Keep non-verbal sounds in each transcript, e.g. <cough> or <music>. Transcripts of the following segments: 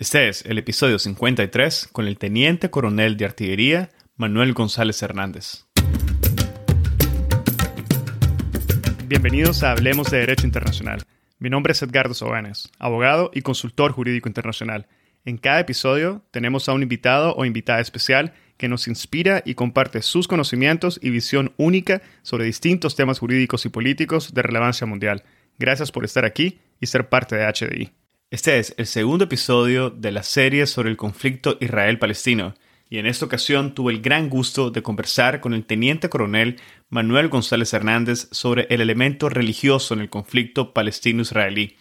Este es el episodio 53 con el teniente coronel de artillería Manuel González Hernández. Bienvenidos a Hablemos de Derecho Internacional. Mi nombre es Edgardo Sobanes, abogado y consultor jurídico internacional. En cada episodio tenemos a un invitado o invitada especial que nos inspira y comparte sus conocimientos y visión única sobre distintos temas jurídicos y políticos de relevancia mundial. Gracias por estar aquí y ser parte de HDI. Este es el segundo episodio de la serie sobre el conflicto Israel-Palestino, y en esta ocasión tuve el gran gusto de conversar con el teniente coronel Manuel González Hernández sobre el elemento religioso en el conflicto palestino-israelí.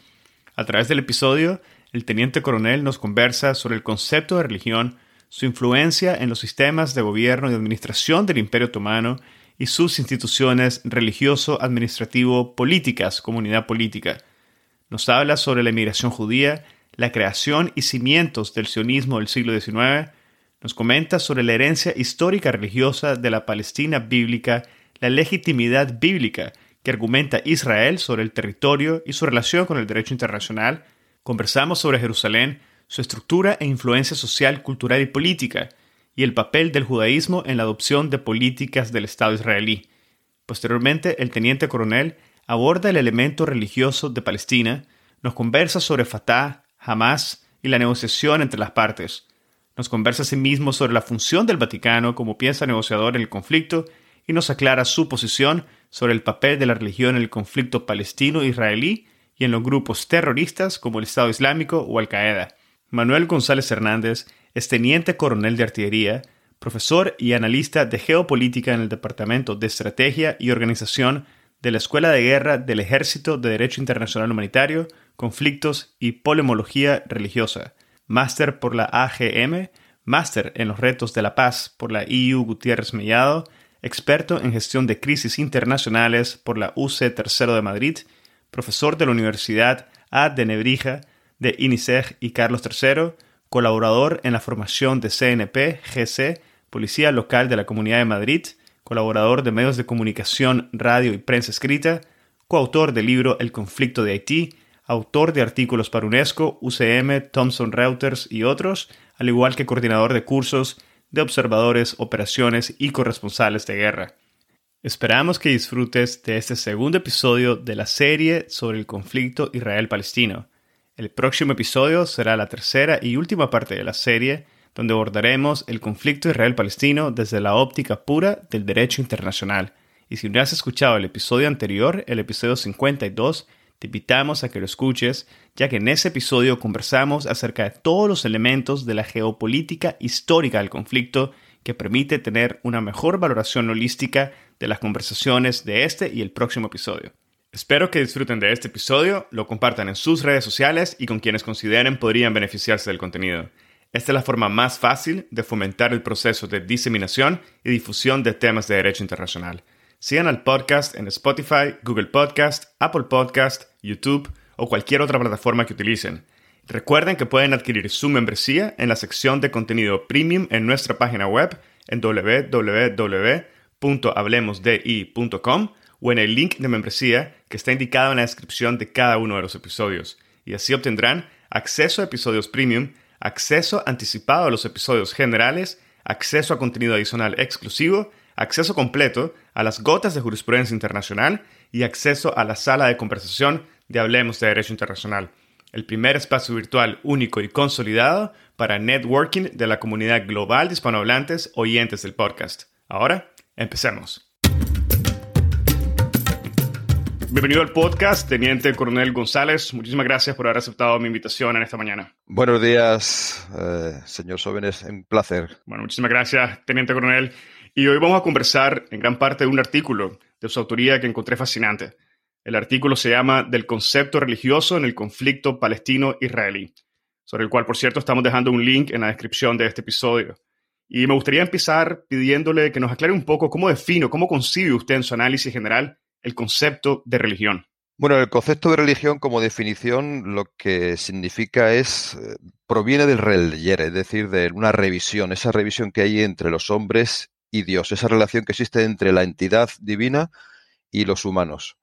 A través del episodio, el teniente coronel nos conversa sobre el concepto de religión, su influencia en los sistemas de gobierno y administración del Imperio Otomano y sus instituciones religioso-administrativo-políticas, comunidad política. Nos habla sobre la inmigración judía, la creación y cimientos del sionismo del siglo XIX, nos comenta sobre la herencia histórica religiosa de la Palestina bíblica, la legitimidad bíblica que argumenta Israel sobre el territorio y su relación con el derecho internacional, conversamos sobre Jerusalén, su estructura e influencia social, cultural y política, y el papel del judaísmo en la adopción de políticas del Estado israelí. Posteriormente, el teniente coronel aborda el elemento religioso de Palestina, nos conversa sobre Fatah, Hamas y la negociación entre las partes. Nos conversa asimismo sobre la función del Vaticano como pieza negociadora en el conflicto y nos aclara su posición sobre el papel de la religión en el conflicto palestino-israelí y en los grupos terroristas como el Estado Islámico o Al-Qaeda. Manuel González Hernández es teniente coronel de artillería, profesor y analista de geopolítica en el Departamento de Estrategia y Organización de la Escuela de Guerra del Ejército de Derecho Internacional Humanitario, Conflictos y Polemología Religiosa, máster por la AGM, máster en los retos de la paz por la EU Gutiérrez Mellado, experto en gestión de crisis internacionales por la UC Tercero de Madrid, profesor de la Universidad A de Nebrija, de INICEG y Carlos III, colaborador en la formación de CNP, GC, Policía Local de la Comunidad de Madrid, colaborador de medios de comunicación, radio y prensa escrita, coautor del libro El conflicto de Haití, autor de artículos para UNESCO, UCM, Thomson Reuters y otros, al igual que coordinador de cursos de observadores, operaciones y corresponsales de guerra. Esperamos que disfrutes de este segundo episodio de la serie sobre el conflicto Israel-Palestino. El próximo episodio será la tercera y última parte de la serie, donde abordaremos el conflicto Israel-Palestino desde la óptica pura del derecho internacional. Y si no has escuchado el episodio anterior, el episodio 52, te invitamos a que lo escuches, ya que en ese episodio conversamos acerca de todos los elementos de la geopolítica histórica del conflicto que permite tener una mejor valoración holística de las conversaciones de este y el próximo episodio. Espero que disfruten de este episodio, lo compartan en sus redes sociales y con quienes consideren podrían beneficiarse del contenido. Esta es la forma más fácil de fomentar el proceso de diseminación y difusión de temas de derecho internacional. Sigan al podcast en Spotify, Google Podcast, Apple Podcast, YouTube o cualquier otra plataforma que utilicen. Recuerden que pueden adquirir su membresía en la sección de contenido premium en nuestra página web en www.hablemosdi.com o en el link de membresía que está indicado en la descripción de cada uno de los episodios. Y así obtendrán acceso a episodios premium acceso anticipado a los episodios generales, acceso a contenido adicional exclusivo, acceso completo a las gotas de jurisprudencia internacional y acceso a la sala de conversación de Hablemos de Derecho Internacional, el primer espacio virtual único y consolidado para networking de la comunidad global de hispanohablantes oyentes del podcast. Ahora, empecemos. Bienvenido al podcast, Teniente Coronel González. Muchísimas gracias por haber aceptado mi invitación en esta mañana. Buenos días, eh, señor Sobenes. Un placer. Bueno, muchísimas gracias, Teniente Coronel. Y hoy vamos a conversar en gran parte de un artículo de su autoría que encontré fascinante. El artículo se llama Del concepto religioso en el conflicto palestino-israelí, sobre el cual, por cierto, estamos dejando un link en la descripción de este episodio. Y me gustaría empezar pidiéndole que nos aclare un poco cómo defino, cómo concibe usted en su análisis general el concepto de religión? Bueno, el concepto de religión como definición lo que significa es, eh, proviene del relier, es decir, de una revisión, esa revisión que hay entre los hombres y Dios, esa relación que existe entre la entidad divina y los humanos.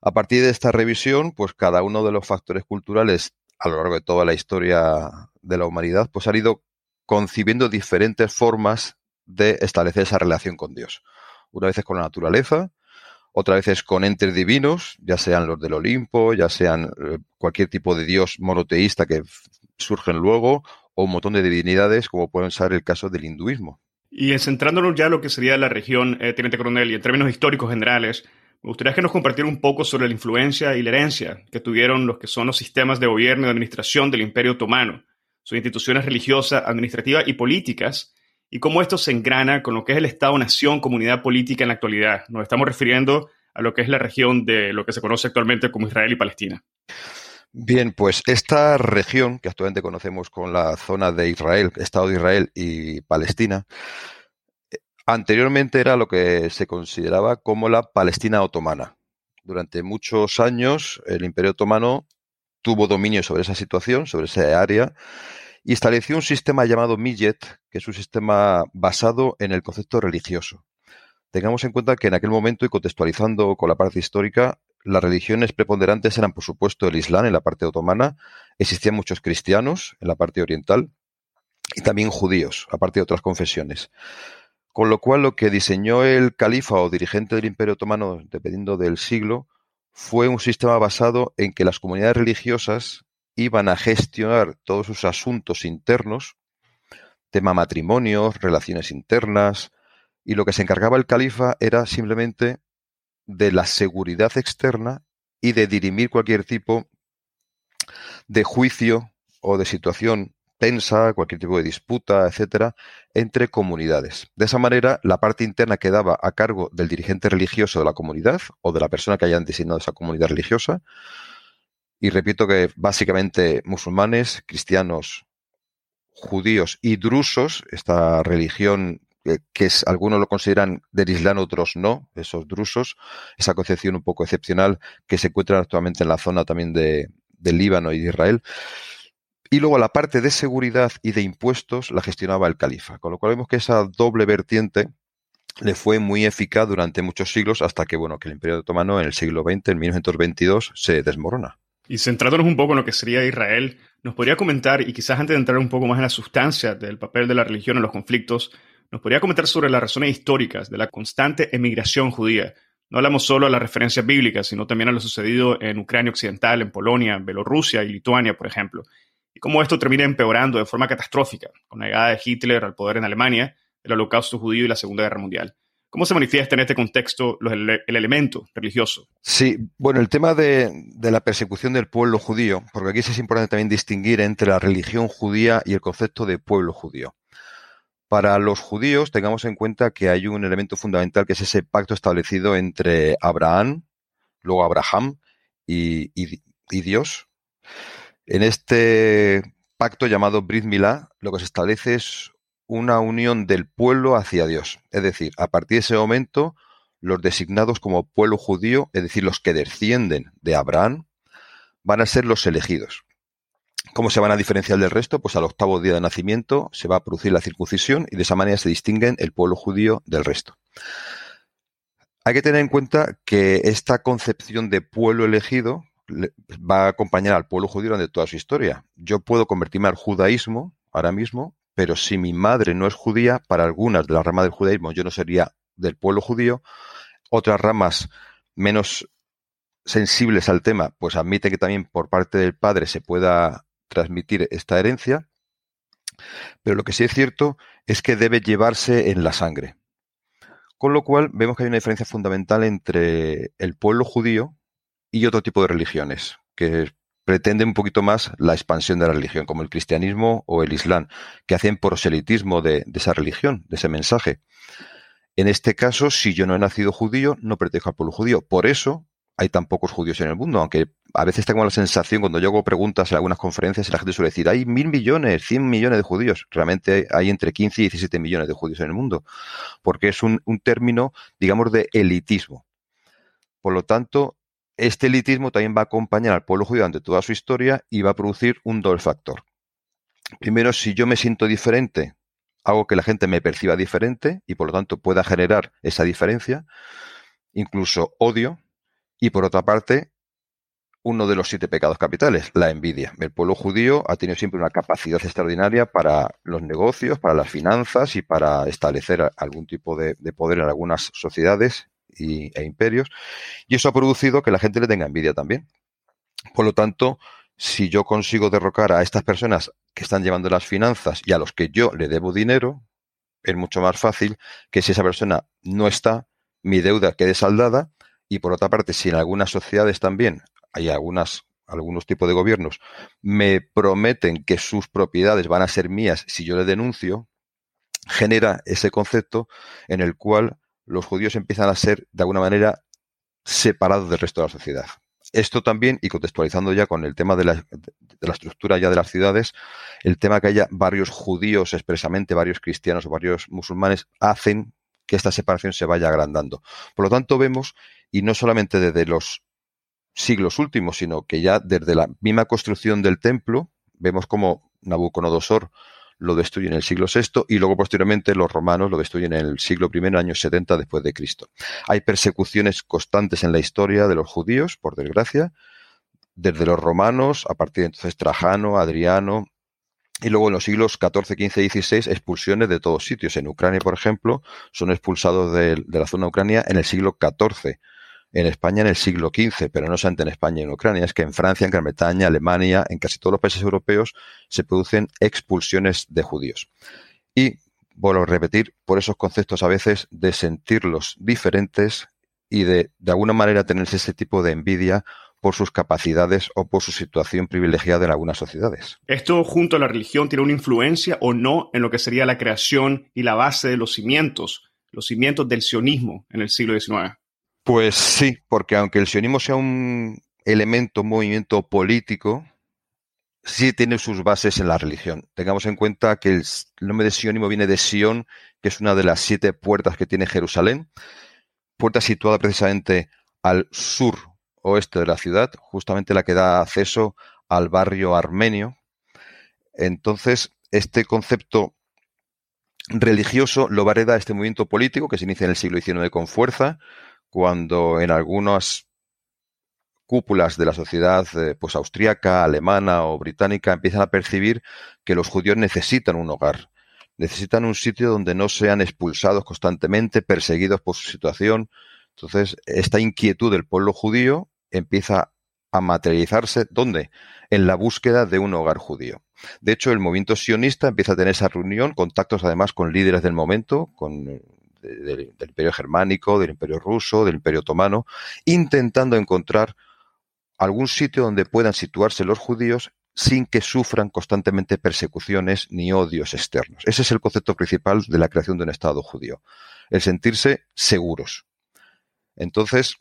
A partir de esta revisión, pues cada uno de los factores culturales a lo largo de toda la historia de la humanidad, pues han ido concibiendo diferentes formas de establecer esa relación con Dios. Una vez es con la naturaleza, otra vez es con entes divinos, ya sean los del Olimpo, ya sean eh, cualquier tipo de dios monoteísta que surgen luego, o un montón de divinidades, como pueden ser el caso del hinduismo. Y centrándonos ya en lo que sería la región, eh, Teniente Coronel, y en términos históricos generales, me gustaría que nos compartiera un poco sobre la influencia y la herencia que tuvieron los que son los sistemas de gobierno y administración del Imperio Otomano, sus instituciones religiosas, administrativas y políticas, y cómo esto se engrana con lo que es el Estado-nación, comunidad política en la actualidad. Nos estamos refiriendo a lo que es la región de lo que se conoce actualmente como Israel y Palestina. Bien, pues esta región que actualmente conocemos con la zona de Israel, Estado de Israel y Palestina, anteriormente era lo que se consideraba como la Palestina otomana. Durante muchos años el Imperio Otomano tuvo dominio sobre esa situación, sobre esa área, y estableció un sistema llamado Millet, que es un sistema basado en el concepto religioso. Tengamos en cuenta que en aquel momento, y contextualizando con la parte histórica, las religiones preponderantes eran, por supuesto, el Islam en la parte otomana, existían muchos cristianos en la parte oriental y también judíos, aparte de otras confesiones. Con lo cual, lo que diseñó el califa o dirigente del Imperio Otomano, dependiendo del siglo, fue un sistema basado en que las comunidades religiosas iban a gestionar todos sus asuntos internos, tema matrimonios, relaciones internas, y lo que se encargaba el califa era simplemente de la seguridad externa y de dirimir cualquier tipo de juicio o de situación tensa, cualquier tipo de disputa, etcétera, entre comunidades. De esa manera, la parte interna quedaba a cargo del dirigente religioso de la comunidad o de la persona que hayan designado esa comunidad religiosa. Y repito que básicamente musulmanes, cristianos, judíos y drusos, esta religión que es, algunos lo consideran del Islam, otros no, esos drusos, esa concepción un poco excepcional que se encuentra actualmente en la zona también de, Líbano y de Israel. Y luego la parte de seguridad y de impuestos la gestionaba el califa, con lo cual vemos que esa doble vertiente le fue muy eficaz durante muchos siglos hasta que, bueno, que el Imperio Otomano en el siglo XX, en 1922, se desmorona. Y centrándonos un poco en lo que sería Israel, ¿nos podría comentar, y quizás antes de entrar un poco más en la sustancia del papel de la religión en los conflictos, nos podría comentar sobre las razones históricas de la constante emigración judía. No hablamos solo de las referencias bíblicas, sino también a lo sucedido en Ucrania Occidental, en Polonia, Bielorrusia y Lituania, por ejemplo. Y cómo esto termina empeorando de forma catastrófica con la llegada de Hitler al poder en Alemania, el holocausto judío y la Segunda Guerra Mundial. ¿Cómo se manifiesta en este contexto el, elemento religioso? Sí, bueno, el tema de, la persecución del pueblo judío, porque aquí es importante también distinguir entre la religión judía y el concepto de pueblo judío. Para los judíos, tengamos en cuenta que hay un elemento fundamental que es ese pacto establecido entre Abraham, luego Abraham y, Dios. En este pacto llamado Brit Milá, lo que se establece es una unión del pueblo hacia Dios. Es decir, a partir de ese momento, los designados como pueblo judío, es decir, los que descienden de Abraham, van a ser los elegidos. ¿Cómo se van a diferenciar del resto? Pues al octavo día de nacimiento se va a producir la circuncisión y de esa manera se distinguen el pueblo judío del resto. Hay que tener en cuenta que esta concepción de pueblo elegido va a acompañar al pueblo judío durante toda su historia. Yo puedo convertirme al judaísmo ahora mismo, pero si mi madre no es judía, para algunas de las ramas del judaísmo yo no sería del pueblo judío. Otras ramas menos sensibles al tema, pues admite que también por parte del padre se pueda transmitir esta herencia, pero lo que sí es cierto es que debe llevarse en la sangre. Con lo cual vemos que hay una diferencia fundamental entre el pueblo judío y otro tipo de religiones, que pretenden un poquito más la expansión de la religión, como el cristianismo o el islam, que hacen proselitismo de, esa religión, de ese mensaje. En este caso, si yo no he nacido judío, no pertenezco al pueblo judío. Por eso hay tan pocos judíos en el mundo, aunque a veces tengo la sensación cuando yo hago preguntas en algunas conferencias la gente suele decir, hay mil millones, cien millones de judíos. Realmente hay entre 15 y 17 millones de judíos en el mundo, porque es un término, digamos, de elitismo. Por lo tanto, este elitismo también va a acompañar al pueblo judío durante toda su historia y va a producir un doble factor. Primero, si yo me siento diferente, hago que la gente me perciba diferente y por lo tanto pueda generar esa diferencia, incluso odio, y por otra parte, uno de los siete pecados capitales, la envidia. El pueblo judío ha tenido siempre una capacidad extraordinaria para los negocios, para las finanzas y para establecer algún tipo de, poder en algunas sociedades e imperios. Y eso ha producido que la gente le tenga envidia también. Por lo tanto, si yo consigo derrocar a estas personas que están llevando las finanzas y a los que yo le debo dinero, es mucho más fácil que si esa persona no está, mi deuda quede saldada y por otra parte, si en algunas sociedades también hay algunas, algunos tipos de gobiernos, me prometen que sus propiedades van a ser mías si yo le denuncio, genera ese concepto en el cual los judíos empiezan a ser de alguna manera separados del resto de la sociedad. Esto también, y contextualizando ya con el tema de la, estructura ya de las ciudades, el tema que haya varios judíos expresamente, varios cristianos o varios musulmanes, hacen que esta separación se vaya agrandando. Por lo tanto, vemos, y no solamente desde los siglos últimos, sino que ya desde la misma construcción del templo, vemos como Nabucodonosor lo destruye en el siglo VI y luego posteriormente los romanos lo destruyen en el siglo I, año 70 después de Cristo. Hay persecuciones constantes en la historia de los judíos, por desgracia, desde los romanos, a partir de entonces Trajano, Adriano, y luego en los siglos XIV, XV y XVI, expulsiones de todos sitios. En Ucrania, por ejemplo, son expulsados de, la zona Ucrania en el siglo XIV en España en el siglo XV, pero no solamente en España y en Ucrania, es que en Francia, en Gran Bretaña, Alemania, en casi todos los países europeos se producen expulsiones de judíos. Y vuelvo a repetir, por esos conceptos a veces de sentirlos diferentes y de de alguna manera tenerse ese tipo de envidia por sus capacidades o por su situación privilegiada en algunas sociedades. ¿Esto junto a la religión tiene una influencia o no en lo que sería la creación y la base de los cimientos, los cimientos del sionismo en el siglo XIX? Pues sí, porque aunque el sionismo sea un elemento, un movimiento político, sí tiene sus bases en la religión. Tengamos en cuenta que el nombre de sionismo viene de Sion, que es una de las siete puertas que tiene Jerusalén, puerta situada precisamente al sur oeste de la ciudad, justamente la que da acceso al barrio armenio. Entonces, este concepto religioso lo vareda este movimiento político que se inicia en el siglo XIX con fuerza, cuando en algunas cúpulas de la sociedad eh, pues austríaca, alemana o británica empiezan a percibir que los judíos necesitan un hogar, necesitan un sitio donde no sean expulsados constantemente, perseguidos por su situación. Entonces, esta inquietud del pueblo judío empieza a materializarse ¿dónde? En la búsqueda de un hogar judío. De hecho, el movimiento sionista empieza a tener esa reunión, contactos además con líderes del momento, con del, imperio germánico, del imperio ruso, del imperio otomano, intentando encontrar algún sitio donde puedan situarse los judíos sin que sufran constantemente persecuciones ni odios externos. Ese es el concepto principal de la creación de un Estado judío, el sentirse seguros. Entonces,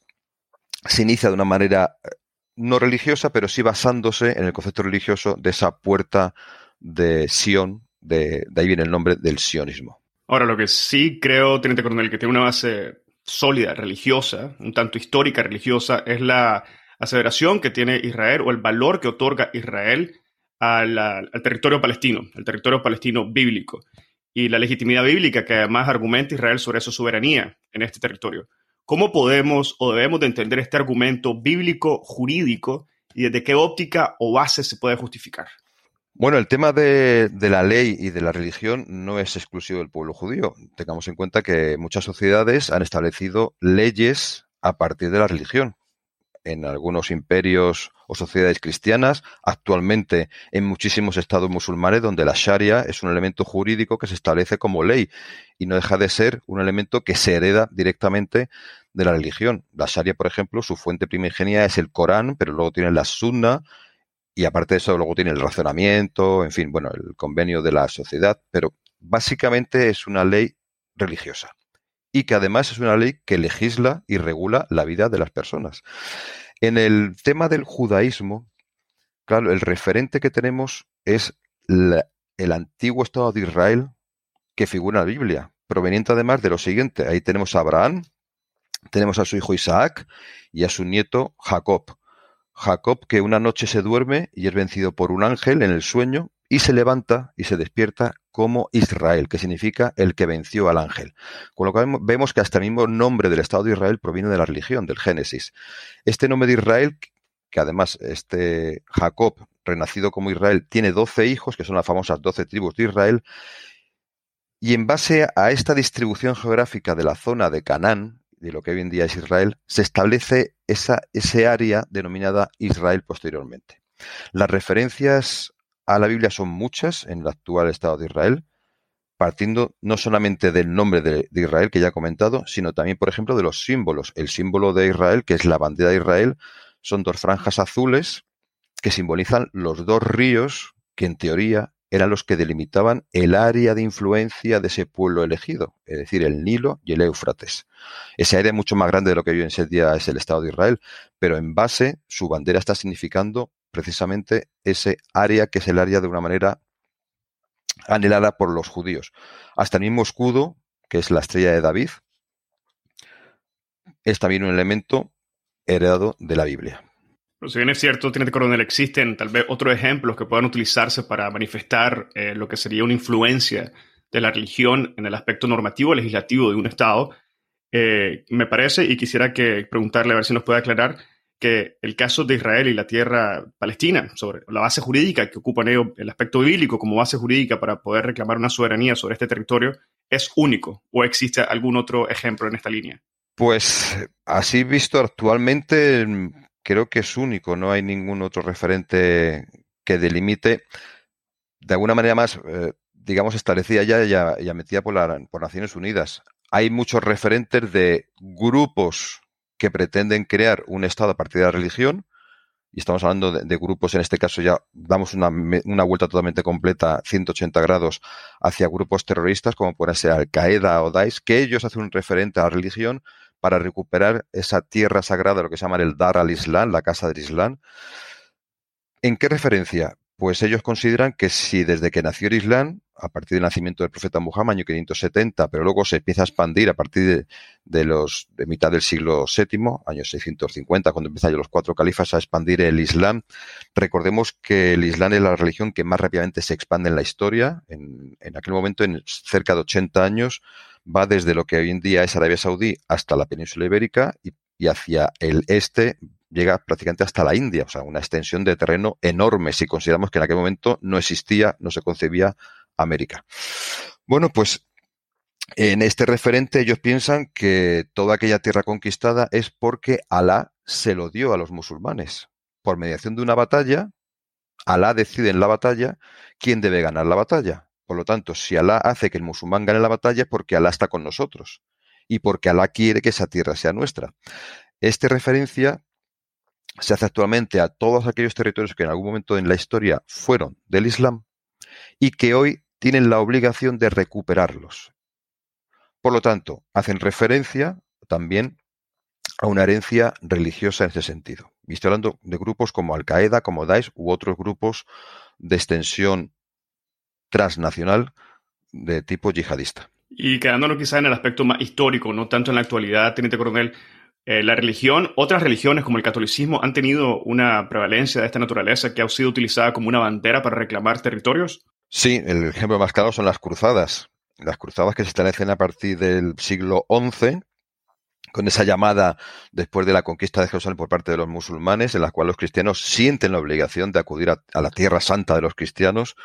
se inicia de una manera eh, no religiosa, pero sí basándose en el concepto religioso de esa puerta de Sion, de, de ahí viene el nombre del sionismo. Ahora, lo que sí creo, Teniente Coronel, que tiene una base sólida, religiosa, un tanto histórica religiosa, es la aseveración que tiene Israel o el valor que otorga Israel al, territorio palestino, el territorio palestino bíblico, y la legitimidad bíblica que además argumenta Israel sobre su soberanía en este territorio. ¿Cómo podemos o debemos de entender este argumento bíblico jurídico y desde qué óptica o base se puede justificar? Bueno, el tema de, la ley y de la religión no es exclusivo del pueblo judío. Tengamos en cuenta que muchas sociedades han establecido leyes a partir de la religión. En algunos imperios o sociedades cristianas, actualmente en muchísimos estados musulmanes donde la Sharia es un elemento jurídico que se establece como ley y no deja de ser un elemento que se hereda directamente de la religión. La Sharia, por ejemplo, su fuente primigenia es el Corán, pero luego tiene la Sunna, y aparte de eso, luego tiene el razonamiento, en fin, bueno, el convenio de la sociedad, pero básicamente es una ley religiosa y que además es una ley que legisla y regula la vida de las personas. En el tema del judaísmo, claro, el referente que tenemos es el antiguo Estado de Israel que figura en la Biblia, proveniente además de lo siguiente. Ahí tenemos a Abraham, tenemos a su hijo Isaac y a su nieto Jacob. Jacob que una noche se duerme y es vencido por un ángel en el sueño y se levanta y se despierta como Israel, que significa el que venció al ángel. Con lo cual vemos que hasta el mismo nombre del Estado de Israel proviene de la religión, del Génesis. Este nombre de Israel que además este Jacob, renacido como Israel, tiene doce hijos, que son las famosas doce tribus de Israel, y en base a esta distribución geográfica de la zona de Canaán, de lo que hoy en día es Israel, se establece esa, ese área denominada Israel posteriormente. Las referencias a la Biblia son muchas en el actual Estado de Israel, partiendo no solamente del nombre de, Israel que ya he comentado, sino también, por ejemplo, de los símbolos. El símbolo de Israel, que es la bandera de Israel, son dos franjas azules que simbolizan los dos ríos que en teoría eran los que delimitaban el área de influencia de ese pueblo elegido, es decir, el Nilo y el Éufrates. Ese área es mucho más grande de lo que hoy en día es el Estado de Israel, pero en base su bandera está significando precisamente ese área que es el área de una manera anhelada por los judíos. Hasta el mismo escudo, que es la estrella de David, es también un elemento heredado de la Biblia. Pero si bien es cierto, tiene coronel, existen tal vez otros ejemplos que puedan utilizarse para manifestar eh, lo que sería una influencia de la religión en el aspecto normativo legislativo de un Estado. Eh, me parece, y quisiera que preguntarle a ver si nos puede aclarar, que el caso de Israel y la tierra palestina, sobre la base jurídica que ocupan ellos, el aspecto bíblico como base jurídica para poder reclamar una soberanía sobre este territorio, es único o existe algún otro ejemplo en esta línea? Pues así visto actualmente creo que es único, no hay ningún otro referente que delimite de alguna manera más, eh, digamos, establecida ya, ya, ya metida por, la, por Naciones Unidas. Hay muchos referentes de grupos que pretenden crear un Estado a partir de la religión, y estamos hablando de, grupos, en este caso ya damos una, una, vuelta totalmente completa, 180 grados, hacia grupos terroristas como pueden ser Al-Qaeda o Daesh, que ellos hacen un referente a la religión para recuperar esa tierra sagrada, lo que se llama el Dar al-Islam, la casa del Islam. ¿En qué referencia? Pues ellos consideran que si desde que nació el Islam, a partir del nacimiento del profeta Muhammad, año 570, pero luego se empieza a expandir a partir de, los de mitad del siglo VII, año 650, cuando empiezan los cuatro califas a expandir el Islam. Recordemos que el Islam es la religión que más rápidamente se expande en la historia. En, en aquel momento, en cerca de 80 años, va desde lo que hoy en día es Arabia Saudí hasta la península ibérica y, hacia el este llega prácticamente hasta la India, o sea, una extensión de terreno enorme si consideramos que en aquel momento no existía, no se concebía América. Bueno, pues en este referente ellos piensan que toda aquella tierra conquistada es porque Alá se lo dio a los musulmanes. Por mediación de una batalla, Alá decide en la batalla quién debe ganar la batalla. Por lo tanto, si Alá hace que el musulmán gane la batalla es porque Alá está con nosotros y porque Alá quiere que esa tierra sea nuestra. Esta referencia se hace actualmente a todos aquellos territorios que en algún momento en la historia fueron del Islam y que hoy tienen la obligación de recuperarlos. Por lo tanto, hacen referencia también a una herencia religiosa en ese sentido. Y estoy hablando de grupos como Al-Qaeda, como Daesh u otros grupos de extensión transnacional de tipo yihadista. Y quedándonos quizá en el aspecto más histórico, no tanto en la actualidad, Teniente Coronel, eh, la religión, otras religiones como el catolicismo han tenido una prevalencia de esta naturaleza que ha sido utilizada como una bandera para reclamar territorios. Sí, el ejemplo más claro son las cruzadas. Las cruzadas que se establecen a partir del siglo XI, con esa llamada después de la conquista de Jerusalén por parte de los musulmanes, en la cual los cristianos sienten la obligación de acudir a, a la tierra santa de los cristianos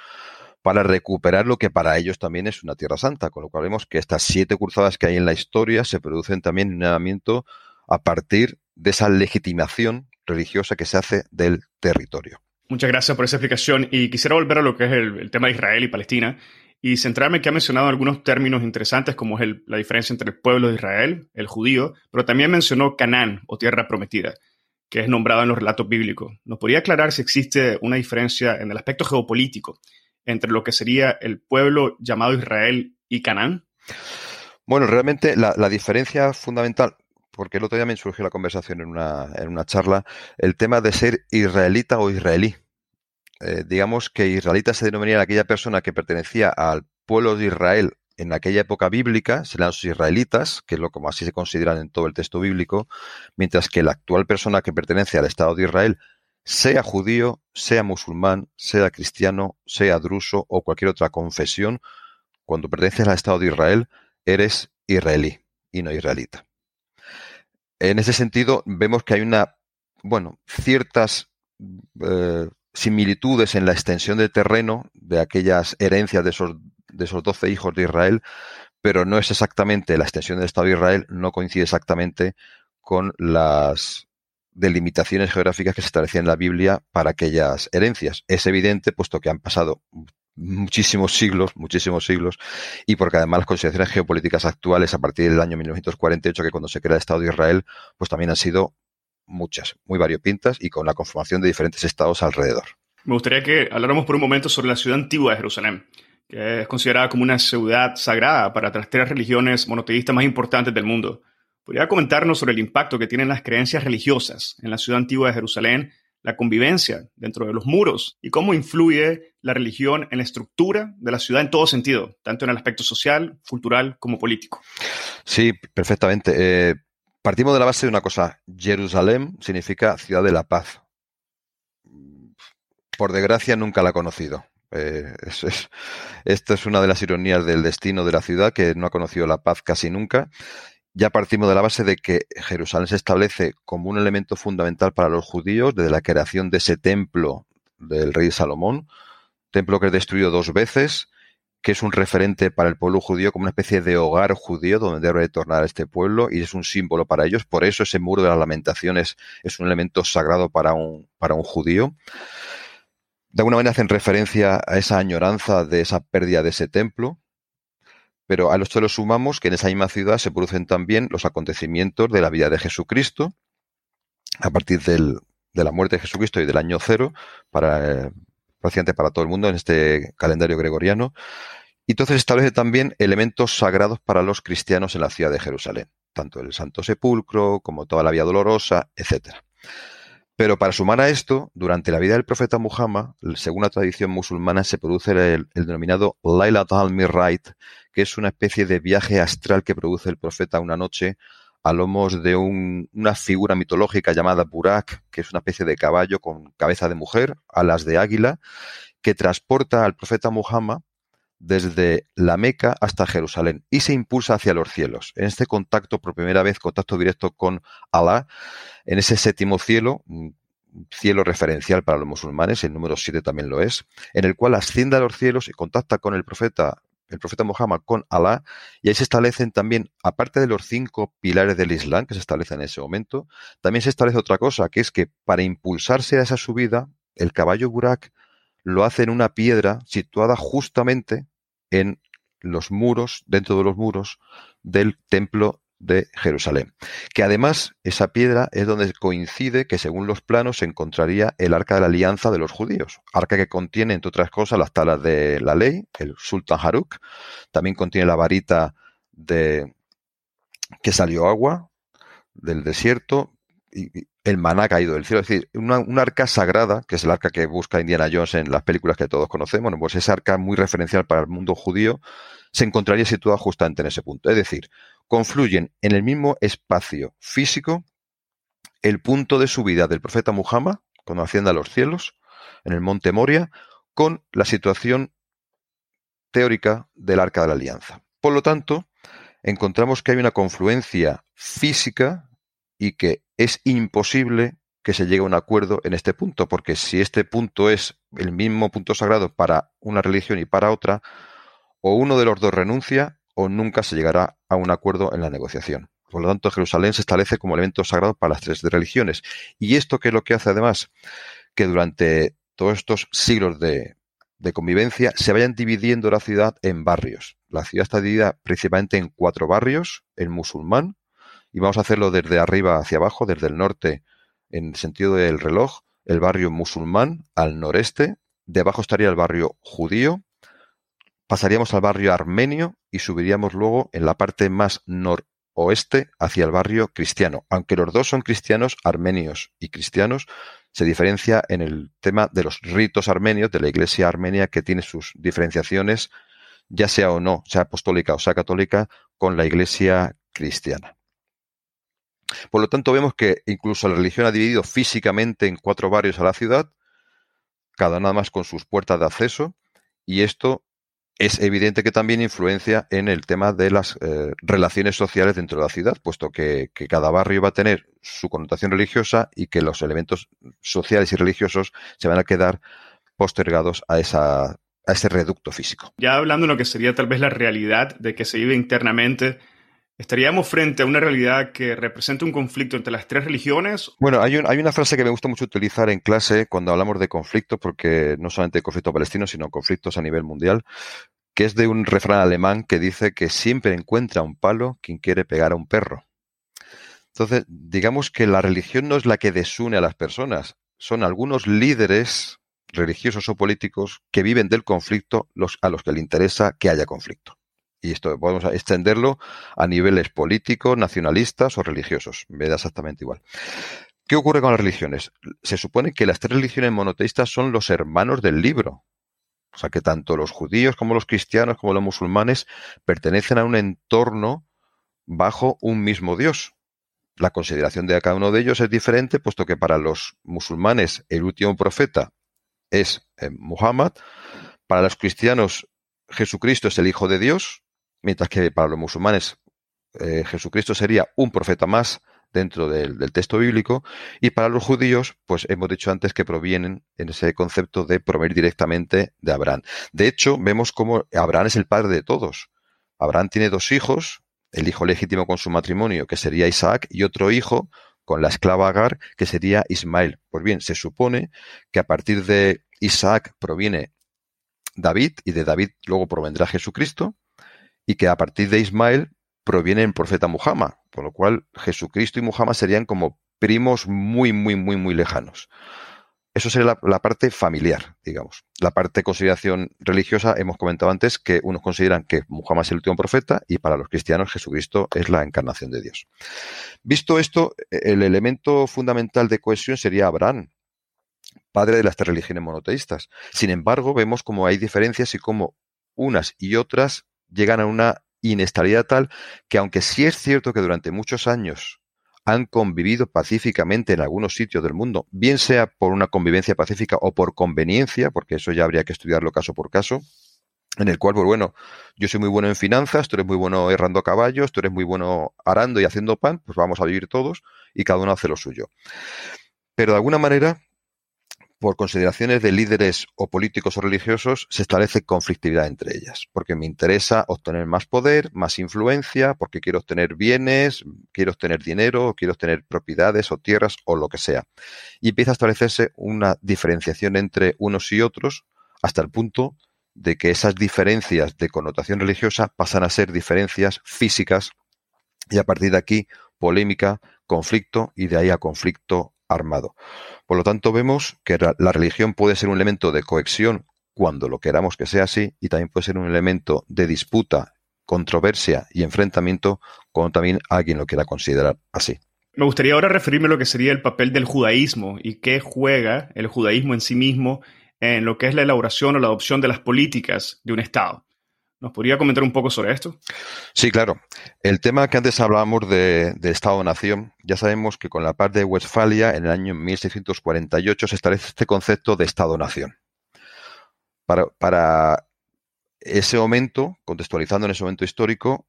para recuperar lo que para ellos también es una tierra santa, con lo cual vemos que estas siete cruzadas que hay en la historia se producen también en un a partir de esa legitimación religiosa que se hace del territorio. Muchas gracias por esa explicación y quisiera volver a lo que es el, tema de Israel y Palestina y centrarme que ha mencionado algunos términos interesantes como es la diferencia entre el pueblo de Israel, el judío, pero también mencionó Canaán o tierra prometida, que es nombrado en los relatos bíblicos. ¿Nos podría aclarar si existe una diferencia en el aspecto geopolítico entre lo que sería el pueblo llamado Israel y Canaán? Bueno, realmente la, diferencia fundamental, porque el otro día me surgió la conversación en una, en una charla, el tema de ser israelita o israelí. Eh, digamos que israelita se denominaría aquella persona que pertenecía al pueblo de Israel en aquella época bíblica, serán los israelitas, que es lo como así se consideran en todo el texto bíblico, mientras que la actual persona que pertenece al Estado de Israel, sea judío, sea musulmán, sea cristiano, sea druso o cualquier otra confesión, cuando perteneces al Estado de Israel, eres israelí y no israelita. En ese sentido, vemos que hay una, bueno, ciertas eh, similitudes en la extensión de terreno de aquellas herencias de esos, de esos 12 hijos de Israel, pero no es exactamente la extensión del Estado de Israel, no coincide exactamente con las delimitaciones geográficas que se establecían en la Biblia para aquellas herencias. Es evidente, puesto que han pasado muchísimos siglos, muchísimos siglos, y porque además las consideraciones geopolíticas actuales a partir del año 1948, que cuando se crea el Estado de Israel, pues también han sido muchas, muy variopintas y con la conformación de diferentes estados alrededor. Me gustaría que habláramos por un momento sobre la ciudad antigua de Jerusalén, que es considerada como una ciudad sagrada para las tres religiones monoteístas más importantes del mundo. ¿Podría comentarnos sobre el impacto que tienen las creencias religiosas en la ciudad antigua de Jerusalén la convivencia dentro de los muros y cómo influye la religión en la estructura de la ciudad en todo sentido, tanto en el aspecto social, cultural como político. Sí, perfectamente. Eh, partimos de la base de una cosa. Jerusalén significa ciudad de la paz. Por desgracia nunca la he conocido. Eh, esto es una de las ironías del destino de la ciudad, que no ha conocido la paz casi nunca ya partimos de la base de que Jerusalén se establece como un elemento fundamental para los judíos desde la creación de ese templo del rey Salomón, templo que es destruido dos veces, que es un referente para el pueblo judío como una especie de hogar judío donde debe retornar este pueblo y es un símbolo para ellos. Por eso ese muro de las lamentaciones es un elemento sagrado para un, para un judío. De alguna manera hacen referencia a esa añoranza de esa pérdida de ese templo, pero a esto lo sumamos que en esa misma ciudad se producen también los acontecimientos de la vida de Jesucristo, a partir del, de la muerte de Jesucristo y del año cero, para, eh, para todo el mundo en este calendario gregoriano. Y entonces establece también elementos sagrados para los cristianos en la ciudad de Jerusalén, tanto el Santo Sepulcro como toda la Vía Dolorosa, etcétera. Pero para sumar a esto, durante la vida del profeta Muhammad, según la tradición musulmana, se produce el, denominado Laylat al-Mirrait, que es una especie de viaje astral que produce el profeta una noche a lomos de una figura mitológica llamada Burak, que es una especie de caballo con cabeza de mujer, alas de águila, que transporta al profeta Muhammad desde la Meca hasta Jerusalén y se impulsa hacia los cielos. En este contacto, por primera vez, contacto directo con Allah, en ese séptimo cielo, cielo referencial para los musulmanes, el número 7 también lo es, en el cual asciende a los cielos y contacta con el profeta, el profeta Muhammad con Allah, y ahí se establecen también, aparte de los cinco pilares del Islam que se establecen en ese momento, también se establece otra cosa, que es que para impulsarse a esa subida, el caballo Burak lo hace en una piedra situada justamente en los muros, dentro de los muros del templo de Jerusalén. Que además esa piedra es donde coincide que según los planos se encontraría el arca de la alianza de los judíos. Arca que contiene, entre otras cosas, las talas de la ley, el Sultan Haruk. También contiene la varita de que salió agua del desierto. El maná caído del cielo. Es decir, una, un arca sagrada, que es el arca que busca Indiana Jones en las películas que todos conocemos, pues esa arca muy referencial para el mundo judío se encontraría situada justamente en ese punto. Es decir, confluyen en el mismo espacio físico el punto de subida del profeta Muhammad, cuando asciende a los cielos, en el monte Moria, con la situación teórica del arca de la alianza. Por lo tanto, encontramos que hay una confluencia física y que es imposible que se llegue a un acuerdo en este punto, porque si este punto es el mismo punto sagrado para una religión y para otra, o uno de los dos renuncia o nunca se llegará a un acuerdo en la negociación. Por lo tanto, Jerusalén se establece como elemento sagrado para las tres religiones. Y esto que es lo que hace además que durante todos estos siglos de, de convivencia se vayan dividiendo la ciudad en barrios. La ciudad está dividida principalmente en cuatro barrios, el musulmán, y vamos a hacerlo desde arriba hacia abajo, desde el norte en sentido del reloj, el barrio musulmán al noreste, debajo estaría el barrio judío, pasaríamos al barrio armenio y subiríamos luego en la parte más noroeste hacia el barrio cristiano. Aunque los dos son cristianos, armenios y cristianos, se diferencia en el tema de los ritos armenios de la iglesia armenia que tiene sus diferenciaciones, ya sea o no, sea apostólica o sea católica, con la iglesia cristiana. Por lo tanto, vemos que incluso la religión ha dividido físicamente en cuatro barrios a la ciudad, cada nada más con sus puertas de acceso, y esto es evidente que también influencia en el tema de las eh, relaciones sociales dentro de la ciudad, puesto que, cada barrio va a tener su connotación religiosa y que los elementos sociales y religiosos se van a quedar postergados a, esa, a ese reducto físico. Ya hablando de lo que sería tal vez la realidad de que se vive internamente, ¿estaríamos frente a una realidad que representa un conflicto entre las tres religiones? Bueno, hay, una frase que me gusta mucho utilizar en clase cuando hablamos de conflictos, porque no solamente de conflicto palestino, sino conflictos a nivel mundial, que es de un refrán alemán que dice que siempre encuentra un palo quien quiere pegar a un perro. Entonces, digamos que la religión no es la que desune a las personas, son algunos líderes religiosos o políticos que viven del conflicto a los que le interesa que haya conflicto. Y esto podemos extenderlo a niveles políticos, nacionalistas o religiosos. Me da exactamente igual. ¿Qué ocurre con las religiones? Se supone que las tres religiones monoteístas son los hermanos del libro, o sea que tanto los judíos como los cristianos como los musulmanes pertenecen a un entorno bajo un mismo Dios. La consideración de cada uno de ellos es diferente, puesto que para los musulmanes el último profeta es eh, Muhammad, para los cristianos Jesucristo es el Hijo de Dios, mientras que para los musulmanes eh, Jesucristo sería un profeta más dentro del, texto bíblico y para los judíos, pues hemos dicho antes que provienen en ese concepto de provenir directamente de Abraham. De hecho, vemos cómo Abraham es el padre de todos. Abraham tiene dos hijos, el hijo legítimo con su matrimonio, que sería Isaac, y otro hijo con la esclava Agar, que sería Ismael. Pues bien, se supone que a partir de Isaac proviene David, y de David luego provendrá Jesucristo, y que a partir de Ismael proviene el profeta Muhammad, con lo cual Jesucristo y Muhammad serían como primos muy, muy, muy, muy lejanos. Eso sería la, parte familiar, digamos. La parte de consideración religiosa, hemos comentado antes que unos consideran que Muhammad es el último profeta y para los cristianos Jesucristo es la encarnación de Dios. Visto esto, el elemento fundamental de cohesión sería Abraham, padre de las tres religiones monoteístas. Sin embargo, vemos cómo hay diferencias y cómo unas y otras llegan a una inestabilidad tal que aunque sí es cierto que durante muchos años han convivido pacíficamente en algunos sitios del mundo, bien sea por una convivencia pacífica o por conveniencia, porque eso ya habría que estudiarlo caso por caso, en el cual, pues bueno, yo soy muy bueno en finanzas, tú eres muy bueno errando caballos, tú eres muy bueno arando y haciendo pan, pues vamos a vivir todos y cada uno hace lo suyo. Pero de alguna manera por consideraciones de líderes o políticos o religiosos, se establece conflictividad entre ellas, porque me interesa obtener más poder, más influencia, porque quiero obtener bienes, quiero obtener dinero, quiero obtener propiedades o tierras o lo que sea. Y empieza a establecerse una diferenciación entre unos y otros hasta el punto de que esas diferencias de connotación religiosa pasan a ser diferencias físicas y a partir de aquí polémica, conflicto y de ahí a conflicto armado. Por lo tanto, vemos que la religión puede ser un elemento de cohesión cuando lo queramos que sea así y también puede ser un elemento de disputa, controversia y enfrentamiento cuando también alguien lo quiera considerar así. Me gustaría ahora referirme a lo que sería el papel del judaísmo y qué juega el judaísmo en sí mismo en lo que es la elaboración o la adopción de las políticas de un Estado. ¿Nos podría comentar un poco sobre esto? Sí, claro. El tema que antes hablábamos de, Estado-Nación, ya sabemos que con la parte de Westfalia, en el año 1648, se establece este concepto de Estado-Nación. Para, para ese momento, contextualizando en ese momento histórico,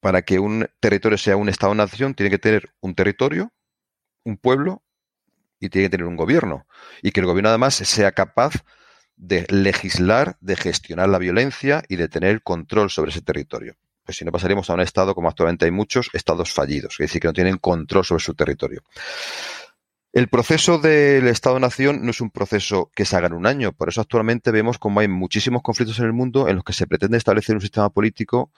para que un territorio sea un Estado-Nación, tiene que tener un territorio, un pueblo y tiene que tener un gobierno. Y que el gobierno además sea capaz de legislar, de gestionar la violencia y de tener control sobre ese territorio. Pues si no pasaríamos a un estado como actualmente hay muchos estados fallidos, es decir, que no tienen control sobre su territorio. El proceso del Estado-Nación no es un proceso que se haga en un año, por eso actualmente vemos como hay muchísimos conflictos en el mundo en los que se pretende establecer un sistema político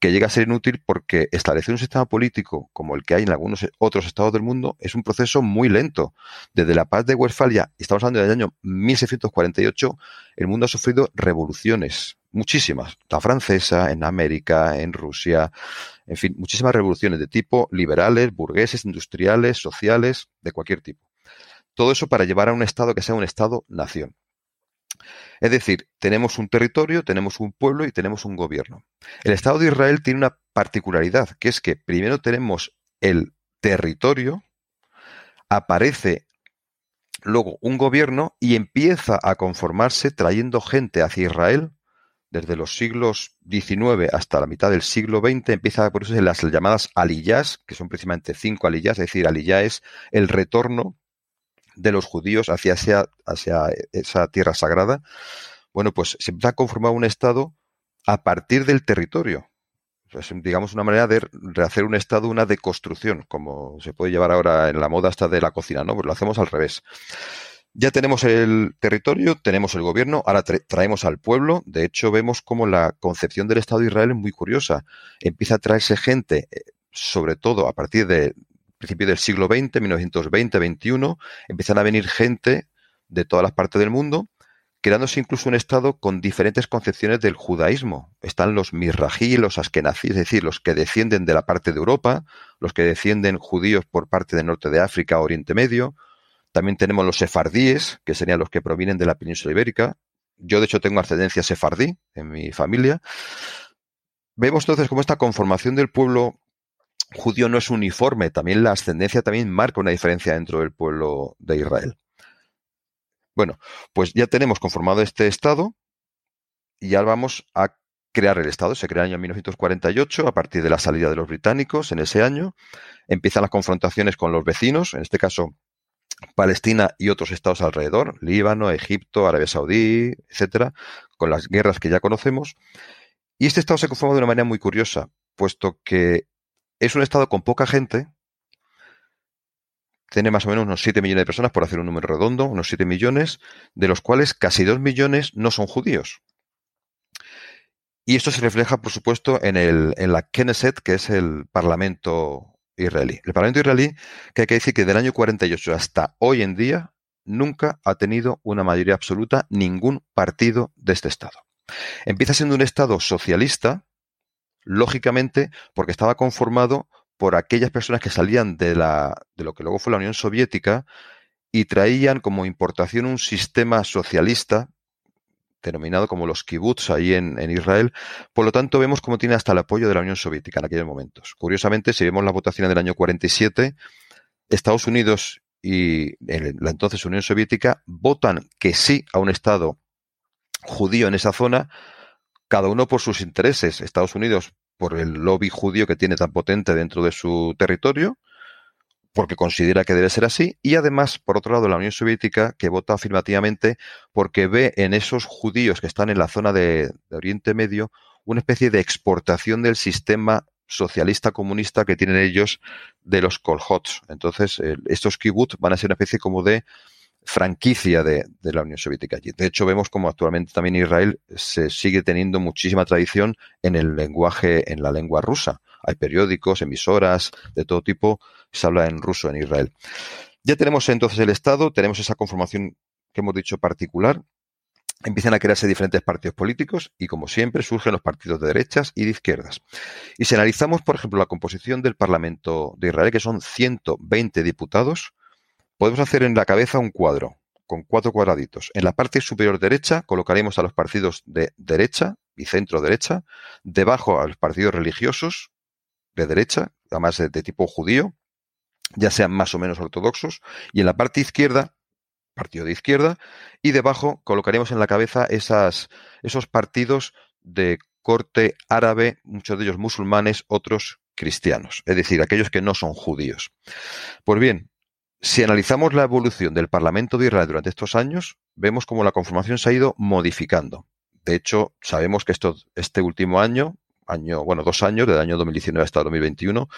que llega a ser inútil porque establecer un sistema político como el que hay en algunos otros estados del mundo es un proceso muy lento. Desde la paz de Westfalia, estamos hablando del año 1648, el mundo ha sufrido revoluciones, muchísimas. La francesa, en América, en Rusia, en fin, muchísimas revoluciones de tipo liberales, burgueses, industriales, sociales, de cualquier tipo. Todo eso para llevar a un estado que sea un estado-nación. Es decir, tenemos un territorio, tenemos un pueblo y tenemos un gobierno. El Estado de Israel tiene una particularidad, que es que primero tenemos el territorio, aparece luego un gobierno y empieza a conformarse trayendo gente hacia Israel desde los siglos XIX hasta la mitad del siglo XX, empieza a producirse las llamadas aliyás, que son precisamente cinco aliyás, es decir, aliyá es el retorno de los judíos hacia, hacia esa tierra sagrada. Bueno, pues se empieza a conformar un Estado a partir del territorio. Es, digamos, una manera de, hacer un Estado, una deconstrucción, como se puede llevar ahora en la moda hasta de la cocina, ¿no? Pues lo hacemos al revés. Ya tenemos el territorio, tenemos el gobierno, ahora traemos al pueblo. De hecho, vemos como la concepción del Estado de Israel es muy curiosa. Empieza a traerse gente, eh, sobre todo a partir del principio del siglo XX, 1920, 21, empiezan a venir gente de todas las partes del mundo, creándose incluso un Estado con diferentes concepciones del judaísmo. Están los mirrají, los askenazí, es decir, los que descienden de la parte de Europa, los que descienden judíos por parte del norte de África, Oriente Medio, también tenemos los sefardíes, que serían los que provienen de la península ibérica. Yo, de hecho, tengo ascendencia sefardí en mi familia. Vemos entonces cómo esta conformación del pueblo judío no es uniforme. También la ascendencia también marca una diferencia dentro del pueblo de Israel. Bueno, pues ya tenemos conformado este Estado y ya vamos a crear el Estado. Se crea en el año 1948 a partir de la salida de los británicos en ese año. Empiezan las confrontaciones con los vecinos, en este caso Palestina y otros estados alrededor, Líbano, Egipto, Arabia Saudí, etcétera, con las guerras que ya conocemos. Y este estado se conforma de una manera muy curiosa, puesto que es un estado con poca gente, tiene más o menos unos 7 millones de personas, por hacer un número redondo, unos 7 millones, de los cuales casi 2 millones no son judíos. Y esto se refleja, por supuesto, en, el, en la Knesset, que es el Parlamento israelí. El Parlamento israelí, que hay que decir que del año 48 hasta hoy en día, nunca ha tenido una mayoría absoluta ningún partido de este Estado. Empieza siendo un Estado socialista, lógicamente, porque estaba conformado por aquellas personas que salían de, la, de lo que luego fue la Unión Soviética y traían como importación un sistema socialista denominado como los kibbutz ahí en, Israel. Por lo tanto, vemos cómo tiene hasta el apoyo de la Unión Soviética en aquellos momentos. Curiosamente, si vemos las votaciones del año 47, Estados Unidos y la entonces Unión Soviética votan que sí a un Estado judío en esa zona, cada uno por sus intereses. Estados Unidos por el lobby judío que tiene tan potente dentro de su territorio, porque considera que debe ser así, y además, por otro lado, la Unión Soviética, que vota afirmativamente porque ve en esos judíos que están en la zona de, Oriente Medio una especie de exportación del sistema socialista comunista que tienen ellos de los kolhots. Entonces, estos kibbutz van a ser una especie como de franquicia de, la Unión Soviética allí. De hecho, vemos como actualmente también Israel se sigue teniendo muchísima tradición en el lenguaje, en la lengua rusa. Hay periódicos, emisoras de todo tipo, se habla en ruso en Israel. Ya tenemos entonces el Estado, tenemos esa conformación que hemos dicho particular, empiezan a crearse diferentes partidos políticos y, como siempre, surgen los partidos de derechas y de izquierdas. Y si analizamos, por ejemplo, la composición del Parlamento de Israel, que son 120 diputados, podemos hacer en la cabeza un cuadro con cuatro cuadraditos. En la parte superior derecha colocaremos a los partidos de derecha y centro derecha, debajo a los partidos religiosos, de derecha, además de, tipo judío, ya sean más o menos ortodoxos, y en la parte izquierda, partido de izquierda, y debajo colocaremos en la cabeza esas, esos partidos de corte árabe, muchos de ellos musulmanes, otros cristianos, es decir, aquellos que no son judíos. Pues bien, si analizamos la evolución del Parlamento de Israel durante estos años, vemos cómo la conformación se ha ido modificando. De hecho, sabemos que este último año, año, bueno, dos años, del año 2019 hasta 2021,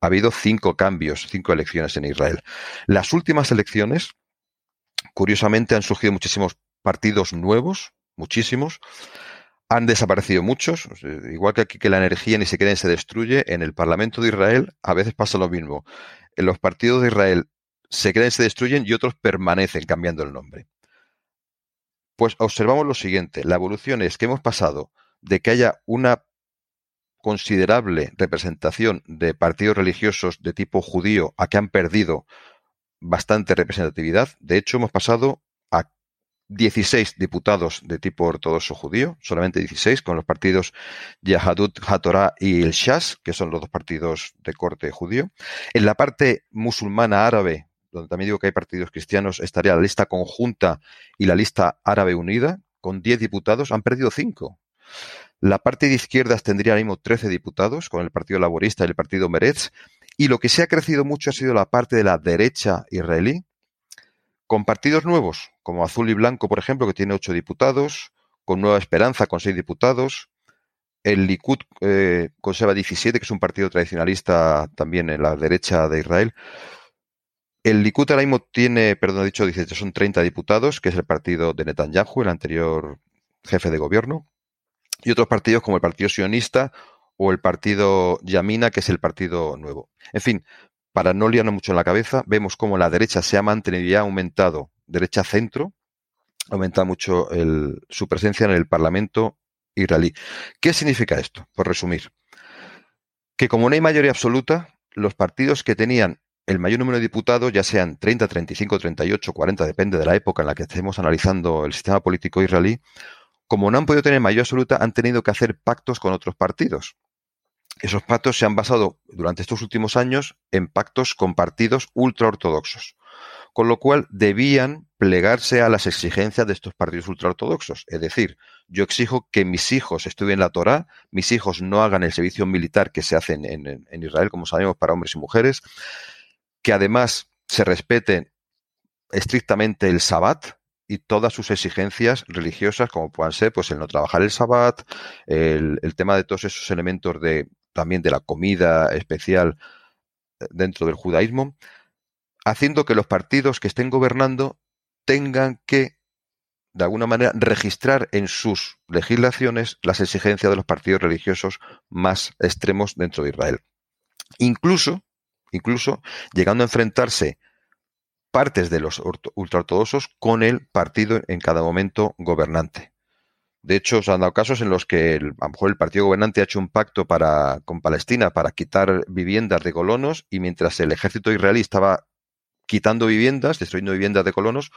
ha habido cinco cambios, cinco elecciones en Israel. Las últimas elecciones, curiosamente, han surgido muchísimos partidos nuevos, muchísimos. Han desaparecido muchos, igual que aquí que la energía ni siquiera se destruye, en el Parlamento de Israel a veces pasa lo mismo. En los partidos de Israel se creen se destruyen y otros permanecen cambiando el nombre. Pues observamos lo siguiente, la evolución es que hemos pasado de que haya una considerable representación de partidos religiosos de tipo judío a que han perdido bastante representatividad. De hecho, hemos pasado a 16 diputados de tipo ortodoxo judío, solamente 16, con los partidos Yahadut Hatorah y el Shas, que son los dos partidos de corte judío. En la parte musulmana árabe, donde también digo que hay partidos cristianos, estaría la lista conjunta y la lista árabe unida, con 10 diputados, han perdido 5. La parte de izquierdas tendría ahora mismo 13 diputados, con el Partido Laborista y el Partido Meretz, y lo que se ha crecido mucho ha sido la parte de la derecha israelí, con partidos nuevos, como Azul y Blanco, por ejemplo, que tiene 8 diputados, con Nueva Esperanza, con 6 diputados, el Likud eh, conserva 17, que es un partido tradicionalista también en la derecha de Israel. El Likud tiene, perdón, he dicho 17, son 30 diputados, que es el partido de Netanyahu, el anterior jefe de gobierno y otros partidos como el Partido Sionista o el Partido Yamina, que es el Partido Nuevo. En fin, para no liarnos mucho en la cabeza, vemos cómo la derecha se ha mantenido y ha aumentado, derecha centro, aumenta mucho su presencia en el Parlamento israelí. ¿Qué significa esto? Por resumir, que como no hay mayoría absoluta, los partidos que tenían el mayor número de diputados, ya sean 30, 35, 38, 40, depende de la época en la que estemos analizando el sistema político israelí, como no han podido tener mayoría absoluta, han tenido que hacer pactos con otros partidos. Esos pactos se han basado durante estos últimos años en pactos con partidos ultraortodoxos, con lo cual debían plegarse a las exigencias de estos partidos ultraortodoxos. Es decir, yo exijo que mis hijos estudien la Torá, mis hijos no hagan el servicio militar que se hace en, en Israel, como sabemos, para hombres y mujeres, que además se respeten estrictamente el Sabbat, y todas sus exigencias religiosas, como puedan ser pues el no trabajar el sabbat, el, tema de todos esos elementos de también de la comida especial eh, dentro del judaísmo, haciendo que los partidos que estén gobernando tengan que, de alguna manera, registrar en sus legislaciones las exigencias de los partidos religiosos más extremos dentro de Israel. Incluso, incluso llegando a enfrentarse partes de los ultraortodoxos con el partido en cada momento gobernante. De hecho, se han dado casos en los que el, a lo mejor el partido gobernante ha hecho un pacto para, con Palestina para quitar viviendas de colonos y mientras el ejército israelí estaba quitando viviendas, destruyendo viviendas de colonos,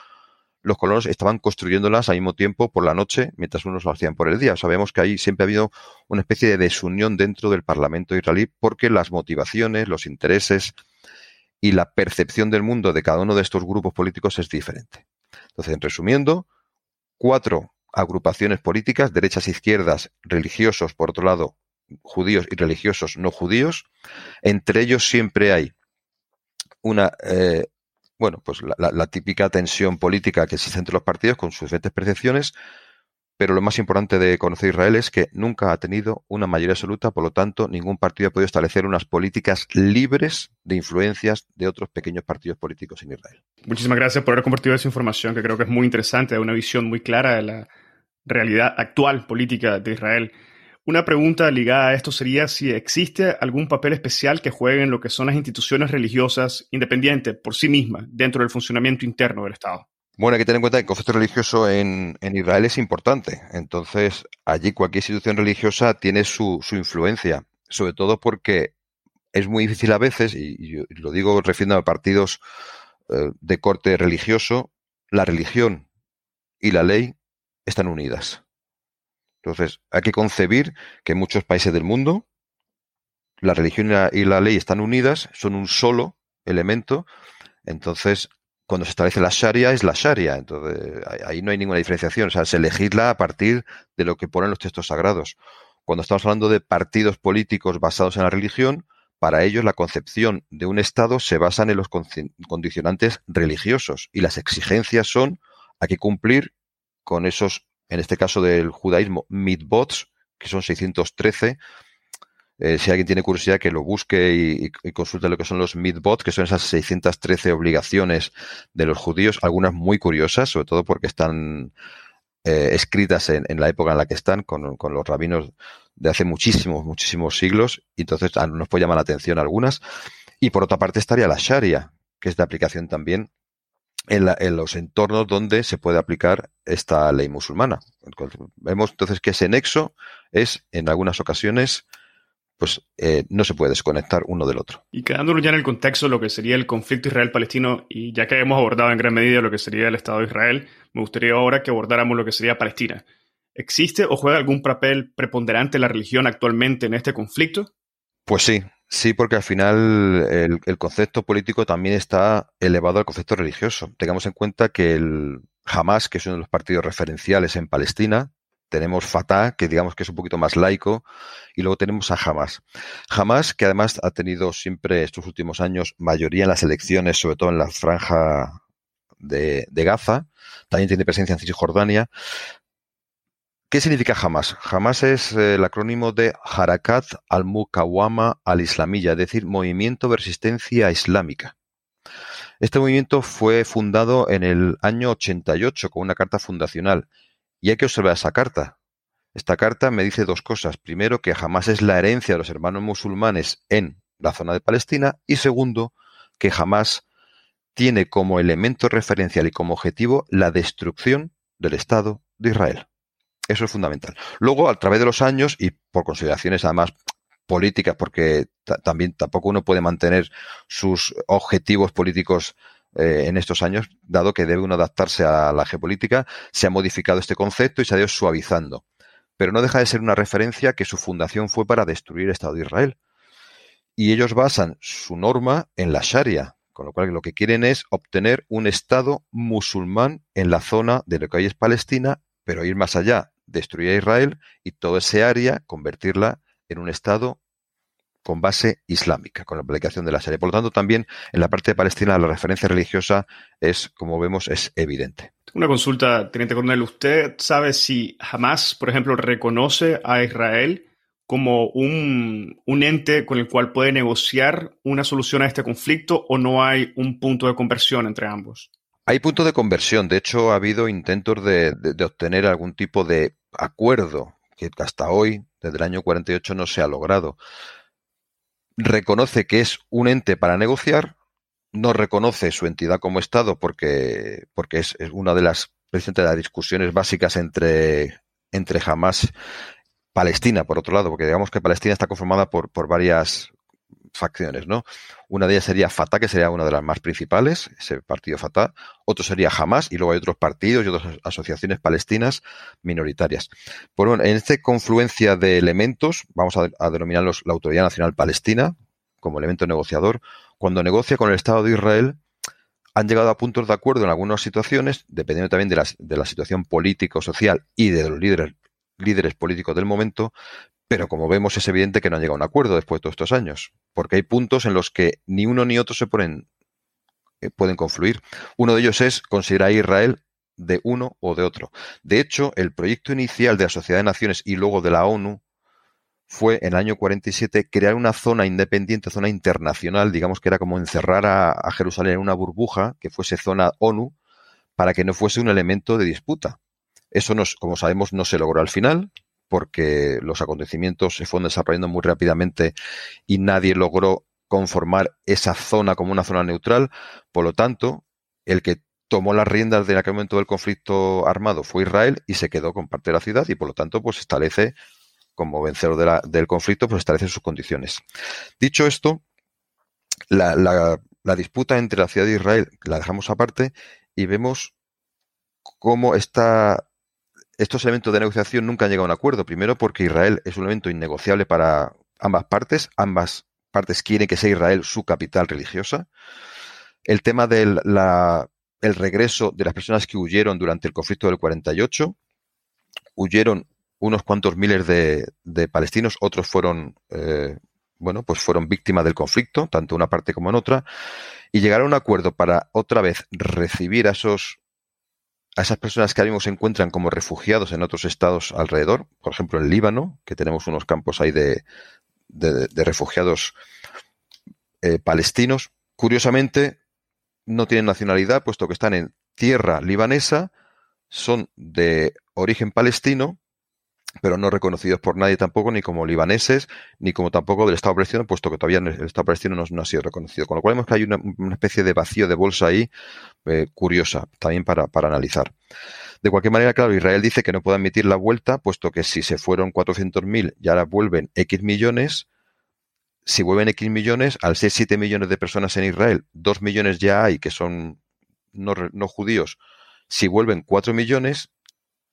los colonos estaban construyéndolas al mismo tiempo por la noche mientras unos lo hacían por el día. Sabemos que ahí siempre ha habido una especie de desunión dentro del Parlamento israelí porque las motivaciones, los intereses, y la percepción del mundo de cada uno de estos grupos políticos es diferente. Entonces, en resumiendo, cuatro agrupaciones políticas, derechas e izquierdas, religiosos, por otro lado, judíos y religiosos no judíos. Entre ellos siempre hay una, eh, bueno, pues la, típica tensión política que existe entre los partidos con sus diferentes percepciones, pero lo más importante de conocer Israel es que nunca ha tenido una mayoría absoluta, por lo tanto, ningún partido ha podido establecer unas políticas libres de influencias de otros pequeños partidos políticos en Israel. Muchísimas gracias por haber compartido esa información, que creo que es muy interesante, da una visión muy clara de la realidad actual política de Israel. Una pregunta ligada a esto sería si existe algún papel especial que jueguen lo que son las instituciones religiosas independientes por sí mismas dentro del funcionamiento interno del Estado. Bueno, hay que tener en cuenta que el concepto religioso en, Israel es importante. Entonces, allí cualquier institución religiosa tiene su, influencia, sobre todo porque es muy difícil a veces, y, lo digo refiriendo a partidos eh, de corte religioso, la religión y la ley están unidas. Entonces, hay que concebir que en muchos países del mundo la religión y la ley están unidas, son un solo elemento. Entonces, cuando se establece la Sharia es la Sharia, entonces ahí no hay ninguna diferenciación, o sea, se legisla a partir de lo que ponen los textos sagrados. Cuando estamos hablando de partidos políticos basados en la religión, para ellos la concepción de un Estado se basa en los condicionantes religiosos y las exigencias son hay que cumplir con esos, en este caso del judaísmo, mitbots, que son 613, eh, si alguien tiene curiosidad, que lo busque y, consulte lo que son los midbot, que son esas 613 obligaciones de los judíos, algunas muy curiosas, sobre todo porque están eh, escritas en, la época en la que están, con, los rabinos de hace muchísimos, muchísimos siglos, y entonces ah, nos puede llamar la atención algunas. Y por otra parte estaría la Sharia, que es de aplicación también en, en, los entornos donde se puede aplicar esta ley musulmana. Vemos entonces que ese nexo es en algunas ocasiones pues eh, no se puede desconectar uno del otro. Y quedándonos ya en el contexto de lo que sería el conflicto Israel-Palestino, y ya que hemos abordado en gran medida lo que sería el Estado de Israel, me gustaría ahora que abordáramos lo que sería Palestina. ¿Existe o juega algún papel preponderante la religión actualmente en este conflicto? Pues sí, sí, porque al final el, el concepto político también está elevado al concepto religioso. Tengamos en cuenta que el Hamas, que es uno de los partidos referenciales en Palestina, tenemos Fatah, que digamos que es un poquito más laico, y luego tenemos a Hamas. Hamas, que además ha tenido siempre estos últimos años mayoría en las elecciones, sobre todo en la franja de, Gaza, también tiene presencia en Cisjordania. ¿Qué significa Hamas? Hamas es eh, el acrónimo de Harakat al-Mukawama al-Islamiyya, es decir, Movimiento de Resistencia Islámica. Este movimiento fue fundado en el año 88 con una carta fundacional y hay que observar esa carta. Esta carta me dice dos cosas. Primero, que jamás es la herencia de los hermanos musulmanes en la zona de Palestina. Y segundo, que jamás tiene como elemento referencial y como objetivo la destrucción del Estado de Israel. Eso es fundamental. Luego, a través de los años y por consideraciones además políticas, porque también tampoco uno puede mantener sus objetivos políticos eh, en estos años, dado que debe uno adaptarse a la geopolítica, se ha modificado este concepto y se ha ido suavizando. Pero no deja de ser una referencia que su fundación fue para destruir el Estado de Israel. Y ellos basan su norma en la Sharia, con lo cual lo que quieren es obtener un Estado musulmán en la zona de lo que hoy es Palestina, pero ir más allá, destruir a Israel y toda esa área convertirla en un Estado con base islámica, con la aplicación de la serie. Por lo tanto, también en la parte de Palestina la referencia religiosa es, como vemos, es evidente. Una consulta, Teniente Coronel. ¿Usted sabe si Hamas, por ejemplo, reconoce a Israel como un, un, ente con el cual puede negociar una solución a este conflicto o no hay un punto de conversión entre ambos? Hay puntos de conversión. De hecho, ha habido intentos de, obtener algún tipo de acuerdo que hasta hoy, desde el año 48, no se ha logrado reconoce que es un ente para negociar, no reconoce su entidad como Estado porque, porque es, una de las, de las discusiones básicas entre, entre Hamas Palestina, por otro lado, porque digamos que Palestina está conformada por, por varias facciones, ¿no? Una de ellas sería Fatah, que sería una de las más principales, ese partido Fatah. Otro sería Hamas, y luego hay otros partidos y otras asociaciones palestinas minoritarias. Bueno, en esta confluencia de elementos, vamos a, denominarlos la Autoridad Nacional Palestina, como elemento negociador, cuando negocia con el Estado de Israel, han llegado a puntos de acuerdo en algunas situaciones, dependiendo también de la, de la situación político-social y de los líderes, líderes políticos del momento, pero como vemos, es evidente que no han llegado a un acuerdo después de todos estos años, porque hay puntos en los que ni uno ni otro se ponen, eh, pueden confluir. Uno de ellos es considerar a Israel de uno o de otro. De hecho, el proyecto inicial de la Sociedad de Naciones y luego de la ONU fue en el año 47 crear una zona independiente, zona internacional, digamos que era como encerrar a, Jerusalén en una burbuja que fuese zona ONU para que no fuese un elemento de disputa. Eso, como sabemos, no se logró al final, porque los acontecimientos se fueron desarrollando muy rápidamente y nadie logró conformar esa zona como una zona neutral. Por lo tanto, el que tomó las riendas de aquel momento del conflicto armado fue Israel y se quedó con parte de la ciudad y por lo tanto pues establece como vencedor del conflicto pues establece sus condiciones. Dicho esto, la, la disputa entre la ciudad de Israel la dejamos aparte y vemos cómo está estos elementos de negociación nunca han llegado a un acuerdo. Primero porque Israel es un elemento innegociable para ambas partes. Ambas partes quieren que sea Israel su capital religiosa. El tema del el regreso de las personas que huyeron durante el conflicto del 48. Huyeron unos cuantos miles de, palestinos, otros fueron, eh, bueno, pues fueron víctimas del conflicto, tanto una parte como en otra, y llegaron a un acuerdo para otra vez recibir a esos a esas personas que ahora mismo se encuentran como refugiados en otros estados alrededor, por ejemplo en Líbano, que tenemos unos campos ahí de, refugiados eh, palestinos. Curiosamente, no tienen nacionalidad, puesto que están en tierra libanesa, son de origen palestino, pero no reconocidos por nadie tampoco, ni como libaneses, ni como tampoco del Estado palestino, puesto que todavía el Estado palestino no, ha sido reconocido. Con lo cual vemos que hay una, especie de vacío de bolsa ahí eh, curiosa también para, para, analizar. De cualquier manera, claro, Israel dice que no puede admitir la vuelta, puesto que si se fueron 400.000 y ahora vuelven X millones, si vuelven X millones, al ser 7 millones de personas en Israel, 2 millones ya hay que son no, no judíos, si vuelven 4 millones,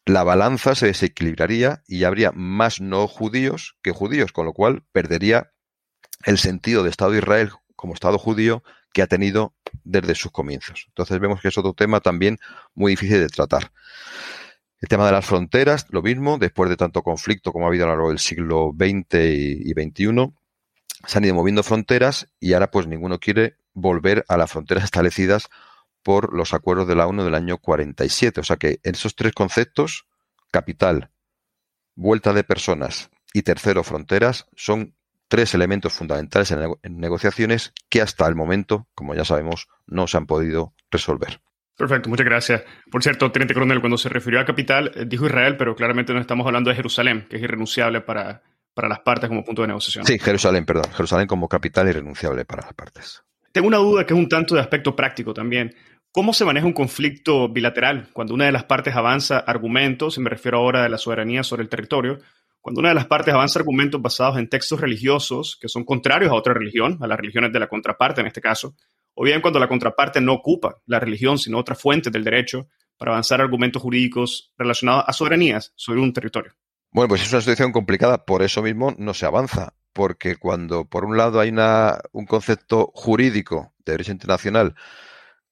la balanza se desequilibraría y habría más no judíos que judíos, con lo cual perdería el sentido de Estado de Israel como Estado judío que ha tenido desde sus comienzos. Entonces vemos que es otro tema también muy difícil de tratar. El tema de las fronteras, lo mismo, después de tanto conflicto como ha habido a lo largo del siglo XX y, XXI, se han ido moviendo fronteras y ahora pues ninguno quiere volver a las fronteras establecidas por los acuerdos de la ONU del año 47. O sea que esos tres conceptos, capital, vuelta de personas y tercero, fronteras, son tres elementos fundamentales en, negociaciones que hasta el momento, como ya sabemos, no se han podido resolver. Perfecto, muchas gracias. Por cierto, Teniente Coronel, cuando se refirió a capital, eh, dijo Israel, pero claramente no estamos hablando de Jerusalén, que es irrenunciable para, para las partes como punto de negociación. Sí, Jerusalén, perdón. Jerusalén como capital irrenunciable para las partes. Tengo una duda que es un tanto de aspecto práctico también. ¿Cómo se maneja un conflicto bilateral cuando una de las partes avanza argumentos, y me refiero ahora de la soberanía sobre el territorio, cuando una de las partes avanza argumentos basados en textos religiosos que son contrarios a otra religión, a las religiones de la contraparte en este caso, o bien cuando la contraparte no ocupa la religión, sino otras fuentes del derecho para avanzar argumentos jurídicos relacionados a soberanías sobre un territorio. Bueno, pues es una situación complicada, por eso mismo no se avanza, porque cuando por un lado hay un concepto jurídico de derecho internacional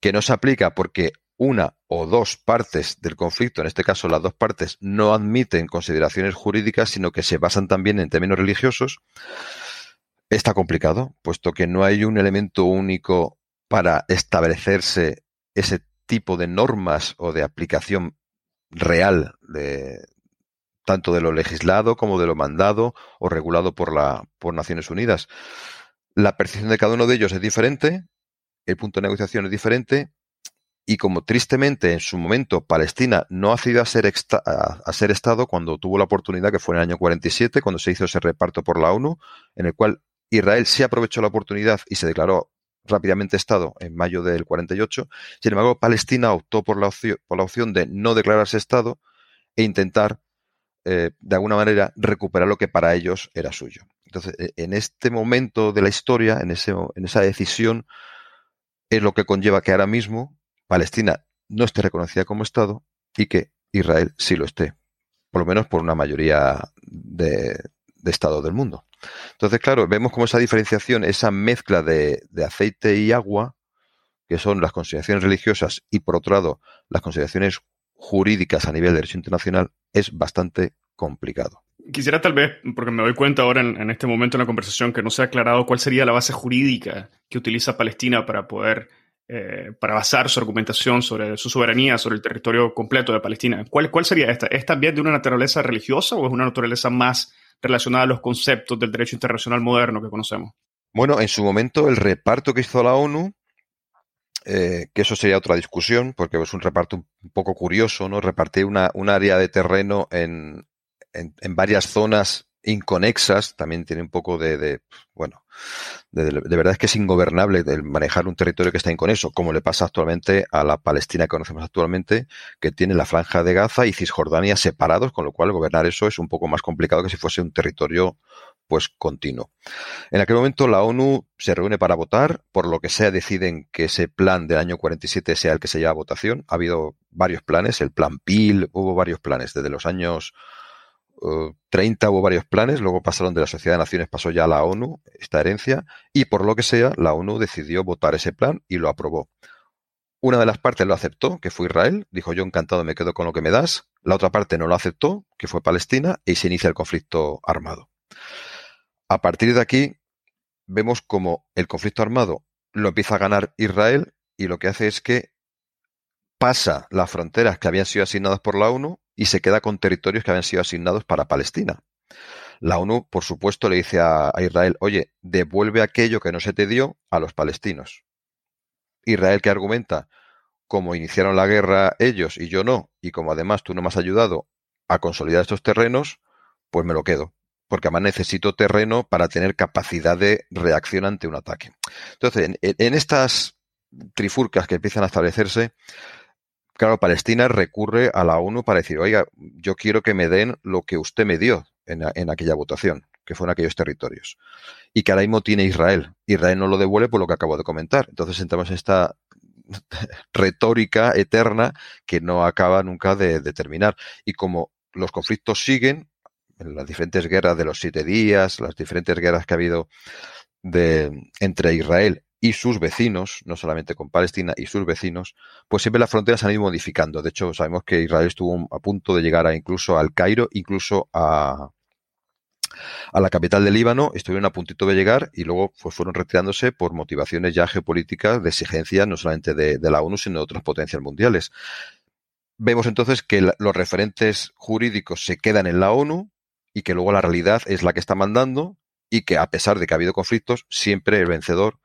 que no se aplica porque una o dos partes del conflicto, en este caso las dos partes, no admiten consideraciones jurídicas, sino que se basan también en términos religiosos, está complicado, puesto que no hay un elemento único para establecerse ese tipo de normas o de aplicación real de tanto de lo legislado como de lo mandado o regulado por la por Naciones Unidas. La percepción de cada uno de ellos es diferente, el punto de negociación es diferente y como tristemente en su momento Palestina no ha accedido a ser, a ser Estado cuando tuvo la oportunidad, que fue en el año 47, cuando se hizo ese reparto por la ONU, en el cual Israel sí aprovechó la oportunidad y se declaró rápidamente Estado en mayo del 48. Sin embargo, Palestina optó por la, opción, por la opción de no declararse Estado e intentar, eh, de alguna manera, recuperar lo que para ellos era suyo. Entonces, e, en este momento de la historia, en, ese, en esa decisión, es lo que conlleva que ahora mismo Palestina no esté reconocida como Estado y que Israel sí lo esté, por lo menos por una mayoría de, estados del mundo. Entonces, claro, vemos como esa diferenciación, esa mezcla de, aceite y agua, que son las consideraciones religiosas, y por otro lado, las consideraciones jurídicas a nivel de derecho internacional, es bastante complicado. Quisiera tal vez, porque me doy cuenta ahora en, este momento en la conversación que no se ha aclarado cuál sería la base jurídica que utiliza Palestina para poder, eh, para basar su argumentación sobre su soberanía, sobre el territorio completo de Palestina. ¿Cuál, ¿Cuál sería esta? ¿Es también de una naturaleza religiosa o es una naturaleza más relacionada a los conceptos del derecho internacional moderno que conocemos. Bueno, en su momento el reparto que hizo la ONU, eh, que eso sería otra discusión, porque es un reparto un poco curioso, ¿no? Repartir una, un área de terreno en, en, varias zonas inconexas, también tiene un poco de, bueno, de, verdad es que es ingobernable el manejar un territorio que está inconexo, como le pasa actualmente a la Palestina que conocemos actualmente, que tiene la franja de Gaza y Cisjordania separados, con lo cual gobernar eso es un poco más complicado que si fuese un territorio pues continuo. En aquel momento la ONU se reúne para votar, por lo que sea deciden que ese plan del año 47 sea el que se lleva a votación. Ha habido varios planes, el plan PIL, hubo varios planes desde los años 30 hubo varios planes, luego pasaron de la Sociedad de Naciones, pasó ya a la ONU esta herencia, y por lo que sea, la ONU decidió votar ese plan y lo aprobó. Una de las partes lo aceptó, que fue Israel, dijo yo encantado me quedo con lo que me das, la otra parte no lo aceptó, que fue Palestina, y se inicia el conflicto armado. A partir de aquí, vemos como el conflicto armado lo empieza a ganar Israel y lo que hace es que pasa las fronteras que habían sido asignadas por la ONU y se queda con territorios que habían sido asignados para Palestina. La ONU, por supuesto, le dice a, Israel, oye, devuelve aquello que no se te dio a los palestinos. Israel que argumenta, como iniciaron la guerra ellos y yo no, y como además tú no me has ayudado a consolidar estos terrenos, pues me lo quedo, porque además necesito terreno para tener capacidad de reacción ante un ataque. Entonces, en estas trifurcas que empiezan a establecerse, claro, Palestina recurre a la ONU para decir, oiga, yo quiero que me den lo que usted me dio en, aquella votación, que fue en aquellos territorios. Y que ahora mismo tiene Israel. Israel no lo devuelve por lo que acabo de comentar. Entonces entramos en esta <laughs> retórica eterna que no acaba nunca de, terminar. Y como los conflictos siguen, en las diferentes guerras de los siete días, las diferentes guerras que ha habido de, entre Israel y sus vecinos, no solamente con Palestina y sus vecinos, pues siempre las fronteras se han ido modificando. De hecho, sabemos que Israel estuvo a punto de llegar a incluso al Cairo, incluso a, a la capital del Líbano, estuvieron a puntito de llegar y luego pues, fueron retirándose por motivaciones ya geopolíticas de exigencia no solamente de, de la ONU, sino de otras potencias mundiales. Vemos entonces que los referentes jurídicos se quedan en la ONU y que luego la realidad es la que está mandando y que a pesar de que ha habido conflictos, siempre el vencedor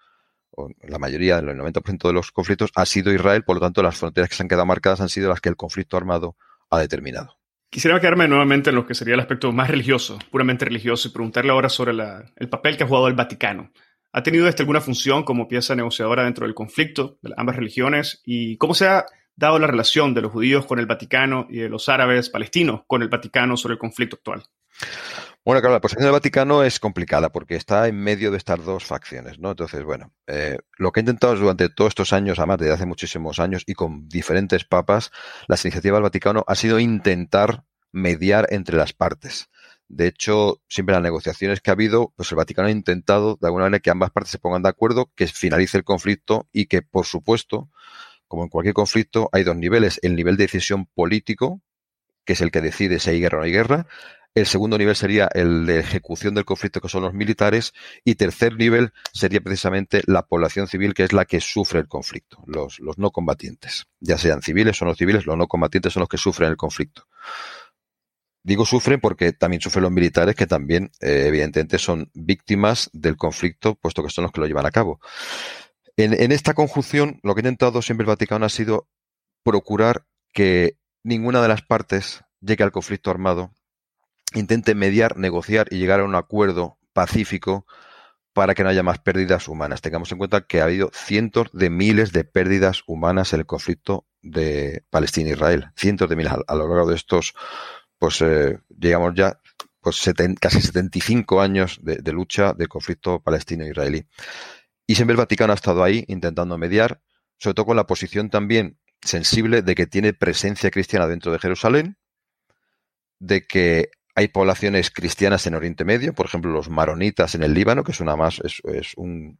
la mayoría, el 90% de los conflictos, ha sido Israel, por lo tanto las fronteras que se han quedado marcadas han sido las que el conflicto armado ha determinado. Quisiera quedarme nuevamente en lo que sería el aspecto más religioso, puramente religioso, y preguntarle ahora sobre el papel que ha jugado el Vaticano. ¿Ha tenido este alguna función como pieza negociadora dentro del conflicto de ambas religiones? ¿Y cómo se ha dado la relación de los judíos con el Vaticano y de los árabes palestinos con el Vaticano sobre el conflicto actual? Bueno, claro, la posición del Vaticano es complicada porque está en medio de estas dos facciones, ¿no? Entonces, bueno, eh, lo que he intentado durante todos estos años, además desde hace muchísimos años y con diferentes papas, las iniciativas del Vaticano ha sido intentar mediar entre las partes. De hecho, siempre las negociaciones que ha habido, pues el Vaticano ha intentado de alguna manera que ambas partes se pongan de acuerdo, que finalice el conflicto y que, por supuesto, como en cualquier conflicto, hay dos niveles. El nivel de decisión político, que es el que decide si hay guerra o no hay guerra, el segundo nivel sería el de ejecución del conflicto, que son los militares. Y tercer nivel sería precisamente la población civil, que es la que sufre el conflicto, los, no combatientes. Ya sean civiles o no civiles, los no combatientes son los que sufren el conflicto. Digo sufren porque también sufren los militares, que también, eh, evidentemente, son víctimas del conflicto, puesto que son los que lo llevan a cabo. En, en esta conjunción, lo que ha intentado siempre el Vaticano ha sido procurar que ninguna de las partes llegue al conflicto armado intente mediar, negociar y llegar a un acuerdo pacífico para que no haya más pérdidas humanas. Tengamos en cuenta que ha habido cientos de miles de pérdidas humanas en el conflicto de Palestina e Israel. Cientos de miles a, lo largo de estos, pues eh, llegamos ya pues casi 75 años de, de lucha del conflicto palestino-israelí. Y siempre el Vaticano ha estado ahí intentando mediar, sobre todo con la posición también sensible de que tiene presencia cristiana dentro de Jerusalén, de que hay poblaciones cristianas en Oriente Medio, por ejemplo, los maronitas en el Líbano, que es una más, es, un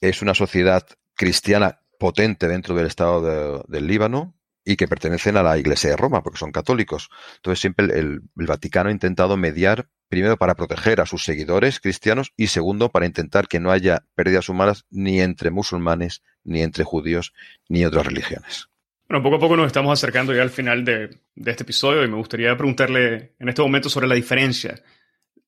es una sociedad cristiana potente dentro del Estado del Líbano y que pertenecen a la Iglesia de Roma, porque son católicos. Entonces siempre el, el, Vaticano ha intentado mediar, primero para proteger a sus seguidores cristianos y segundo para intentar que no haya pérdidas humanas ni entre musulmanes, ni entre judíos, ni otras religiones. Bueno, poco a poco nos estamos acercando ya al final de, este episodio y me gustaría preguntarle en este momento sobre la diferencia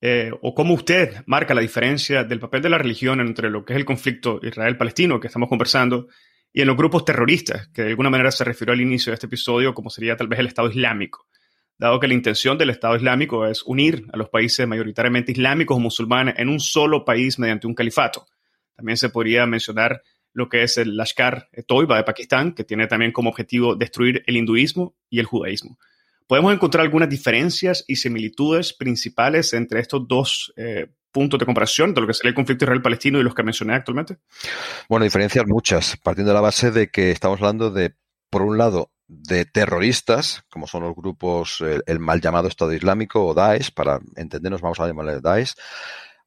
eh, o cómo usted marca la diferencia del papel de la religión entre lo que es el conflicto Israel-Palestino que estamos conversando y en los grupos terroristas, que de alguna manera se refirió al inicio de este episodio como sería tal vez el Estado Islámico, dado que la intención del Estado Islámico es unir a los países mayoritariamente islámicos o musulmanes en un solo país mediante un califato. También se podría mencionar lo que es el Lashkar Toiba de Pakistán, que tiene también como objetivo destruir el hinduismo y el judaísmo. ¿Podemos encontrar algunas diferencias y similitudes principales entre estos dos eh, puntos de comparación de lo que sería el conflicto israel-palestino y los que mencioné actualmente? Bueno, diferencias muchas, partiendo de la base de que estamos hablando de, por un lado, de terroristas, como son los grupos, el, el mal llamado Estado Islámico o Daesh, para entendernos vamos a llamarle Daesh,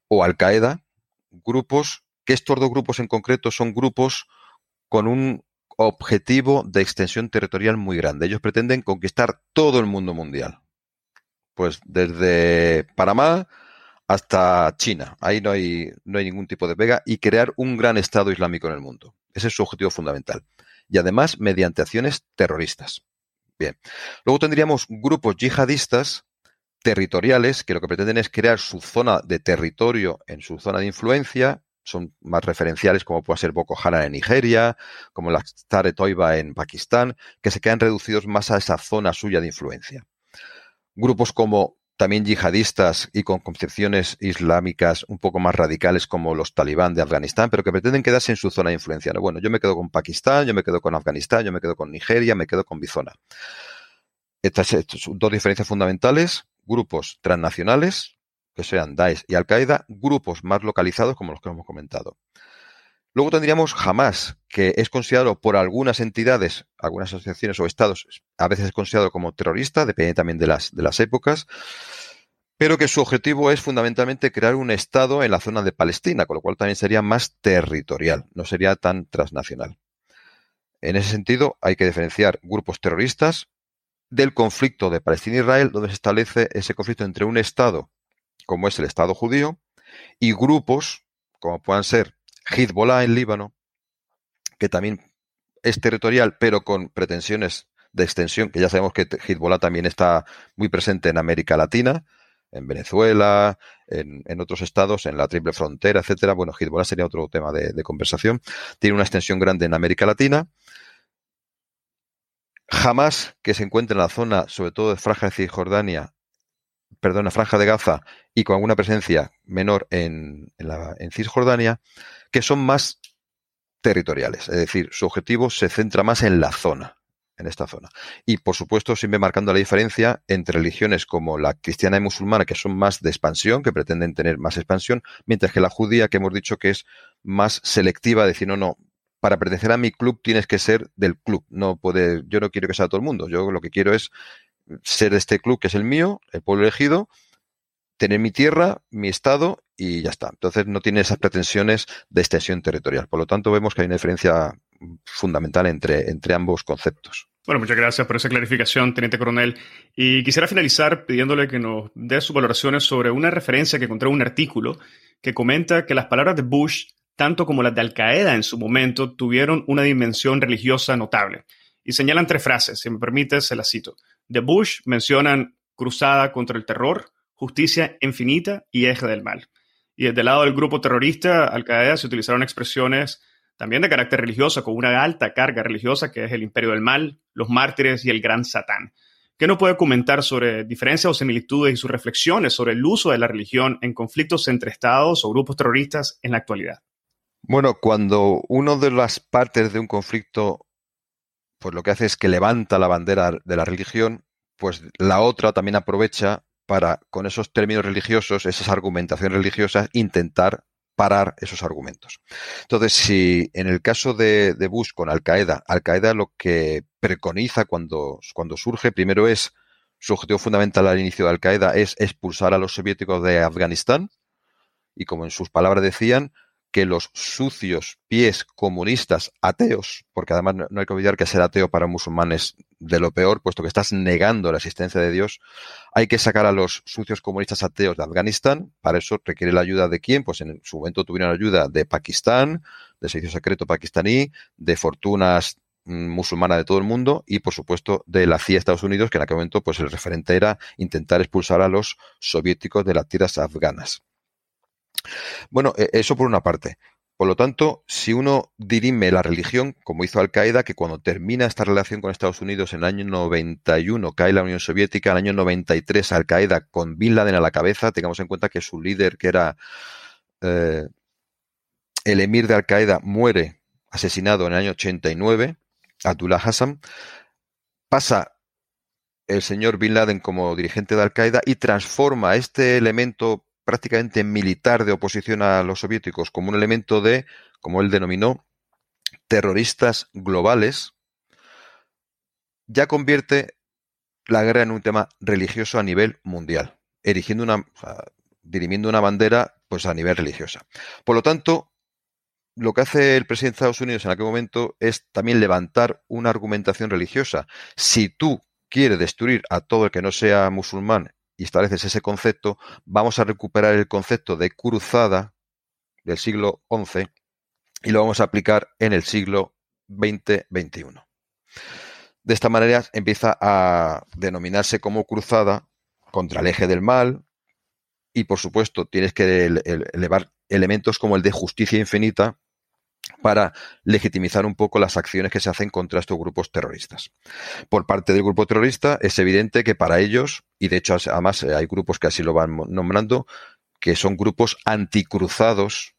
o Al-Qaeda, grupos que estos dos grupos en concreto son grupos con un objetivo de extensión territorial muy grande. Ellos pretenden conquistar todo el mundo mundial. Pues desde Panamá hasta China. Ahí no hay, no hay ningún tipo de pega y crear un gran Estado islámico en el mundo. Ese es su objetivo fundamental. Y además mediante acciones terroristas. Bien. Luego tendríamos grupos yihadistas territoriales que lo que pretenden es crear su zona de territorio en su zona de influencia, son más referenciales como puede ser Boko Haram en Nigeria, como la Tare Toiba en Pakistán, que se quedan reducidos más a esa zona suya de influencia. Grupos como también yihadistas y con concepciones islámicas un poco más radicales como los talibán de Afganistán, pero que pretenden quedarse en su zona de influencia. ¿no? Bueno, yo me quedo con Pakistán, yo me quedo con Afganistán, yo me quedo con Nigeria, me quedo con mi zona. Estas, estas son dos diferencias fundamentales. Grupos transnacionales, que sean Daesh y Al-Qaeda, grupos más localizados como los que hemos comentado. Luego tendríamos Hamas, que es considerado por algunas entidades, algunas asociaciones o estados, a veces es considerado como terrorista, depende también de las, de las épocas, pero que su objetivo es fundamentalmente crear un Estado en la zona de Palestina, con lo cual también sería más territorial, no sería tan transnacional. En ese sentido, hay que diferenciar grupos terroristas del conflicto de Palestina e donde se establece ese conflicto entre un Estado, como es el Estado judío, y grupos, como puedan ser Hezbollah en Líbano, que también es territorial, pero con pretensiones de extensión, que ya sabemos que Hezbollah también está muy presente en América Latina, en Venezuela, en, otros estados, en la triple frontera, etcétera. Bueno, Hezbollah sería otro tema de, conversación. Tiene una extensión grande en América Latina. Jamás que se encuentre en la zona, sobre todo de Franja de Cisjordania, perdona, Franja de Gaza y con alguna presencia menor en, en Cisjordania, que son más territoriales. Es decir, su objetivo se centra más en la zona en esta zona. Y por supuesto, siempre marcando la diferencia entre religiones como la cristiana y musulmana, que son más de expansión, que pretenden tener más expansión, mientras que la judía, que hemos dicho que es más selectiva, decir, no, no, para pertenecer a mi club tienes que ser del club. No puede, yo no quiero que sea todo el mundo. Yo lo que quiero es ser de este club que es el mío, el pueblo elegido, tener mi tierra, mi estado y ya está. Entonces no tiene esas pretensiones de extensión territorial. Por lo tanto, vemos que hay una diferencia fundamental entre, entre ambos conceptos. Bueno, muchas gracias por esa clarificación, Teniente Coronel. Y quisiera finalizar pidiéndole que nos dé sus valoraciones sobre una referencia que encontré en un artículo que comenta que las palabras de Bush, tanto como las de Al Qaeda en su momento, tuvieron una dimensión religiosa notable. Y señalan tres frases, si me permite, se las cito. De Bush mencionan cruzada contra el terror, justicia infinita y eje del mal. Y desde el lado del grupo terrorista, Al Qaeda, se utilizaron expresiones también de carácter religioso, con una alta carga religiosa que es el imperio del mal, los mártires y el gran satán. ¿Qué nos puede comentar sobre diferencias o similitudes y sus reflexiones sobre el uso de la religión en conflictos entre estados o grupos terroristas en la actualidad? Bueno, cuando uno de las partes de un conflicto, pues lo que hace es que levanta la bandera de la religión, pues la otra también aprovecha para, con esos términos religiosos, esas argumentaciones religiosas, intentar parar esos argumentos. Entonces, si en el caso de, Bush con Al Qaeda, Al Qaeda lo que preconiza cuando, cuando surge, primero es su objetivo fundamental al inicio de Al Qaeda es expulsar a los soviéticos de Afganistán y como en sus palabras decían, que los sucios pies comunistas ateos, porque además no hay que olvidar que ser ateo para un musulmán es de lo peor, puesto que estás negando la existencia de Dios, hay que sacar a los sucios comunistas ateos de Afganistán. Para eso requiere la ayuda de quién? Pues en su momento tuvieron ayuda de Pakistán, del servicio secreto pakistaní, de fortunas mm, musulmanas de todo el mundo y por supuesto de la CIA de Estados Unidos, que en aquel momento pues el referente era intentar expulsar a los soviéticos de las tierras afganas. Bueno, e, eso por una parte. Por lo tanto, si uno dirime la religión, como hizo Al Qaeda, que cuando termina esta relación con Estados Unidos en el año 91 cae la Unión Soviética, en el año 93 Al Qaeda con Bin Laden a la cabeza, tengamos en cuenta que su líder, que era eh, el emir de Al Qaeda, muere asesinado en el año 89, Abdullah Hassan, pasa el señor Bin Laden como dirigente de Al Qaeda y transforma este elemento prácticamente militar de oposición a los soviéticos como un elemento de, como él denominó, terroristas globales, ya convierte la guerra en un tema religioso a nivel mundial, erigiendo una, dirimiendo una bandera pues a nivel religiosa. Por lo tanto, lo que hace el presidente de Estados Unidos en aquel momento es también levantar una argumentación religiosa. Si tú quieres destruir a todo el que no sea musulmán y estableces ese concepto, vamos a recuperar el concepto de cruzada del siglo XI y lo vamos a aplicar en el siglo XX-XXI. De esta manera empieza a denominarse como cruzada contra el eje del mal y por supuesto tienes que elevar elementos como el de justicia infinita para legitimizar un poco las acciones que se hacen contra estos grupos terroristas. Por parte del grupo terrorista es evidente que para ellos, y de hecho además eh, hay grupos que así lo van nombrando, que son grupos anticruzados,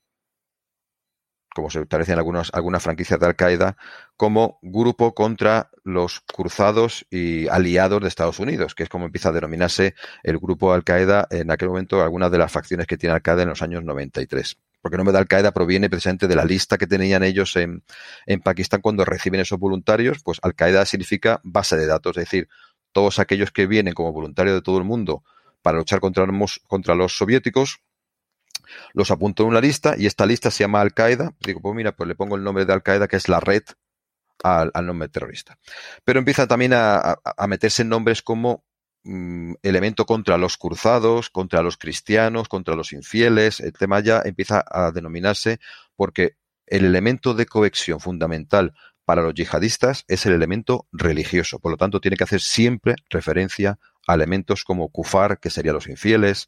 como se establece en algunas, algunas franquicias de Al-Qaeda, como grupo contra los cruzados y aliados de Estados Unidos, que es como empieza a denominarse el grupo Al-Qaeda en aquel momento, algunas de las facciones que tiene Al-Qaeda en los años 93 porque el nombre de Al-Qaeda proviene precisamente de la lista que tenían ellos en, en Pakistán cuando reciben esos voluntarios, pues Al-Qaeda significa base de datos, es decir, todos aquellos que vienen como voluntarios de todo el mundo para luchar contra, contra los soviéticos, los apunto en una lista y esta lista se llama Al-Qaeda. Digo, pues mira, pues le pongo el nombre de Al-Qaeda, que es la red al, nombre terrorista. Pero empieza también a, meterse en nombres como elemento contra los cruzados, contra los cristianos, contra los infieles. El tema ya empieza a denominarse porque el elemento de cohesión fundamental para los yihadistas es el elemento religioso. Por lo tanto, tiene que hacer siempre referencia a elementos como kufar, que serían los infieles,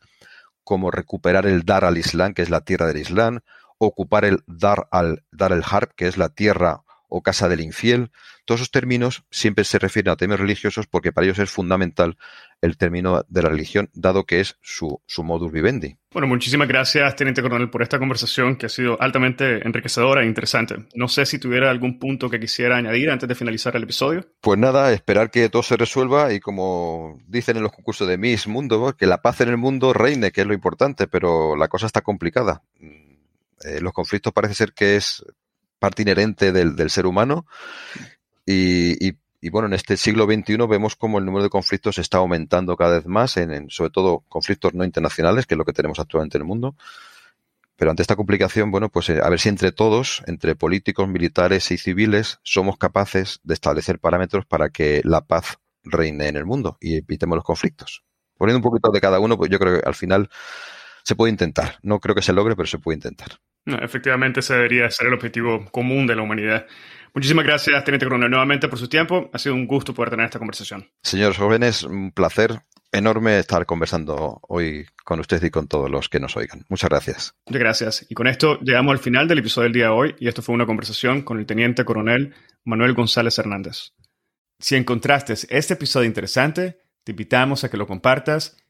como recuperar el Dar al Islam, que es la tierra del Islam, ocupar el Dar al Dar el Harb, que es la tierra o casa del infiel. Todos esos términos siempre se refieren a temas religiosos porque para ellos es fundamental el término de la religión, dado que es su, su modus vivendi. Bueno, muchísimas gracias, Teniente Coronel, por esta conversación que ha sido altamente enriquecedora e interesante. No sé si tuviera algún punto que quisiera añadir antes de finalizar el episodio. Pues nada, esperar que todo se resuelva y como dicen en los concursos de Miss Mundo, que la paz en el mundo reine, que es lo importante, pero la cosa está complicada. Eh, los conflictos parece ser que es parte inherente del, ser humano. Y, bueno, en este siglo XXI vemos como el número de conflictos está aumentando cada vez más, en, sobre todo conflictos no internacionales, que es lo que tenemos actualmente en el mundo. Pero ante esta complicación, bueno, pues eh, a ver si entre todos, entre políticos, militares y civiles, somos capaces de establecer parámetros para que la paz reine en el mundo y evitemos los conflictos. Poniendo un poquito de cada uno, pues yo creo que al final se puede intentar. No creo que se logre, pero se puede intentar. Efectivamente, ese debería ser el objetivo común de la humanidad. Muchísimas gracias, Teniente Coronel, nuevamente por su tiempo. Ha sido un gusto poder tener esta conversación. Señores jóvenes, un placer enorme estar conversando hoy con usted y con todos los que nos oigan. Muchas gracias. Muchas gracias. Y con esto llegamos al final del episodio del día de hoy y esto fue una conversación con el Teniente Coronel Manuel González Hernández. Si encontraste este episodio interesante, te invitamos a que lo compartas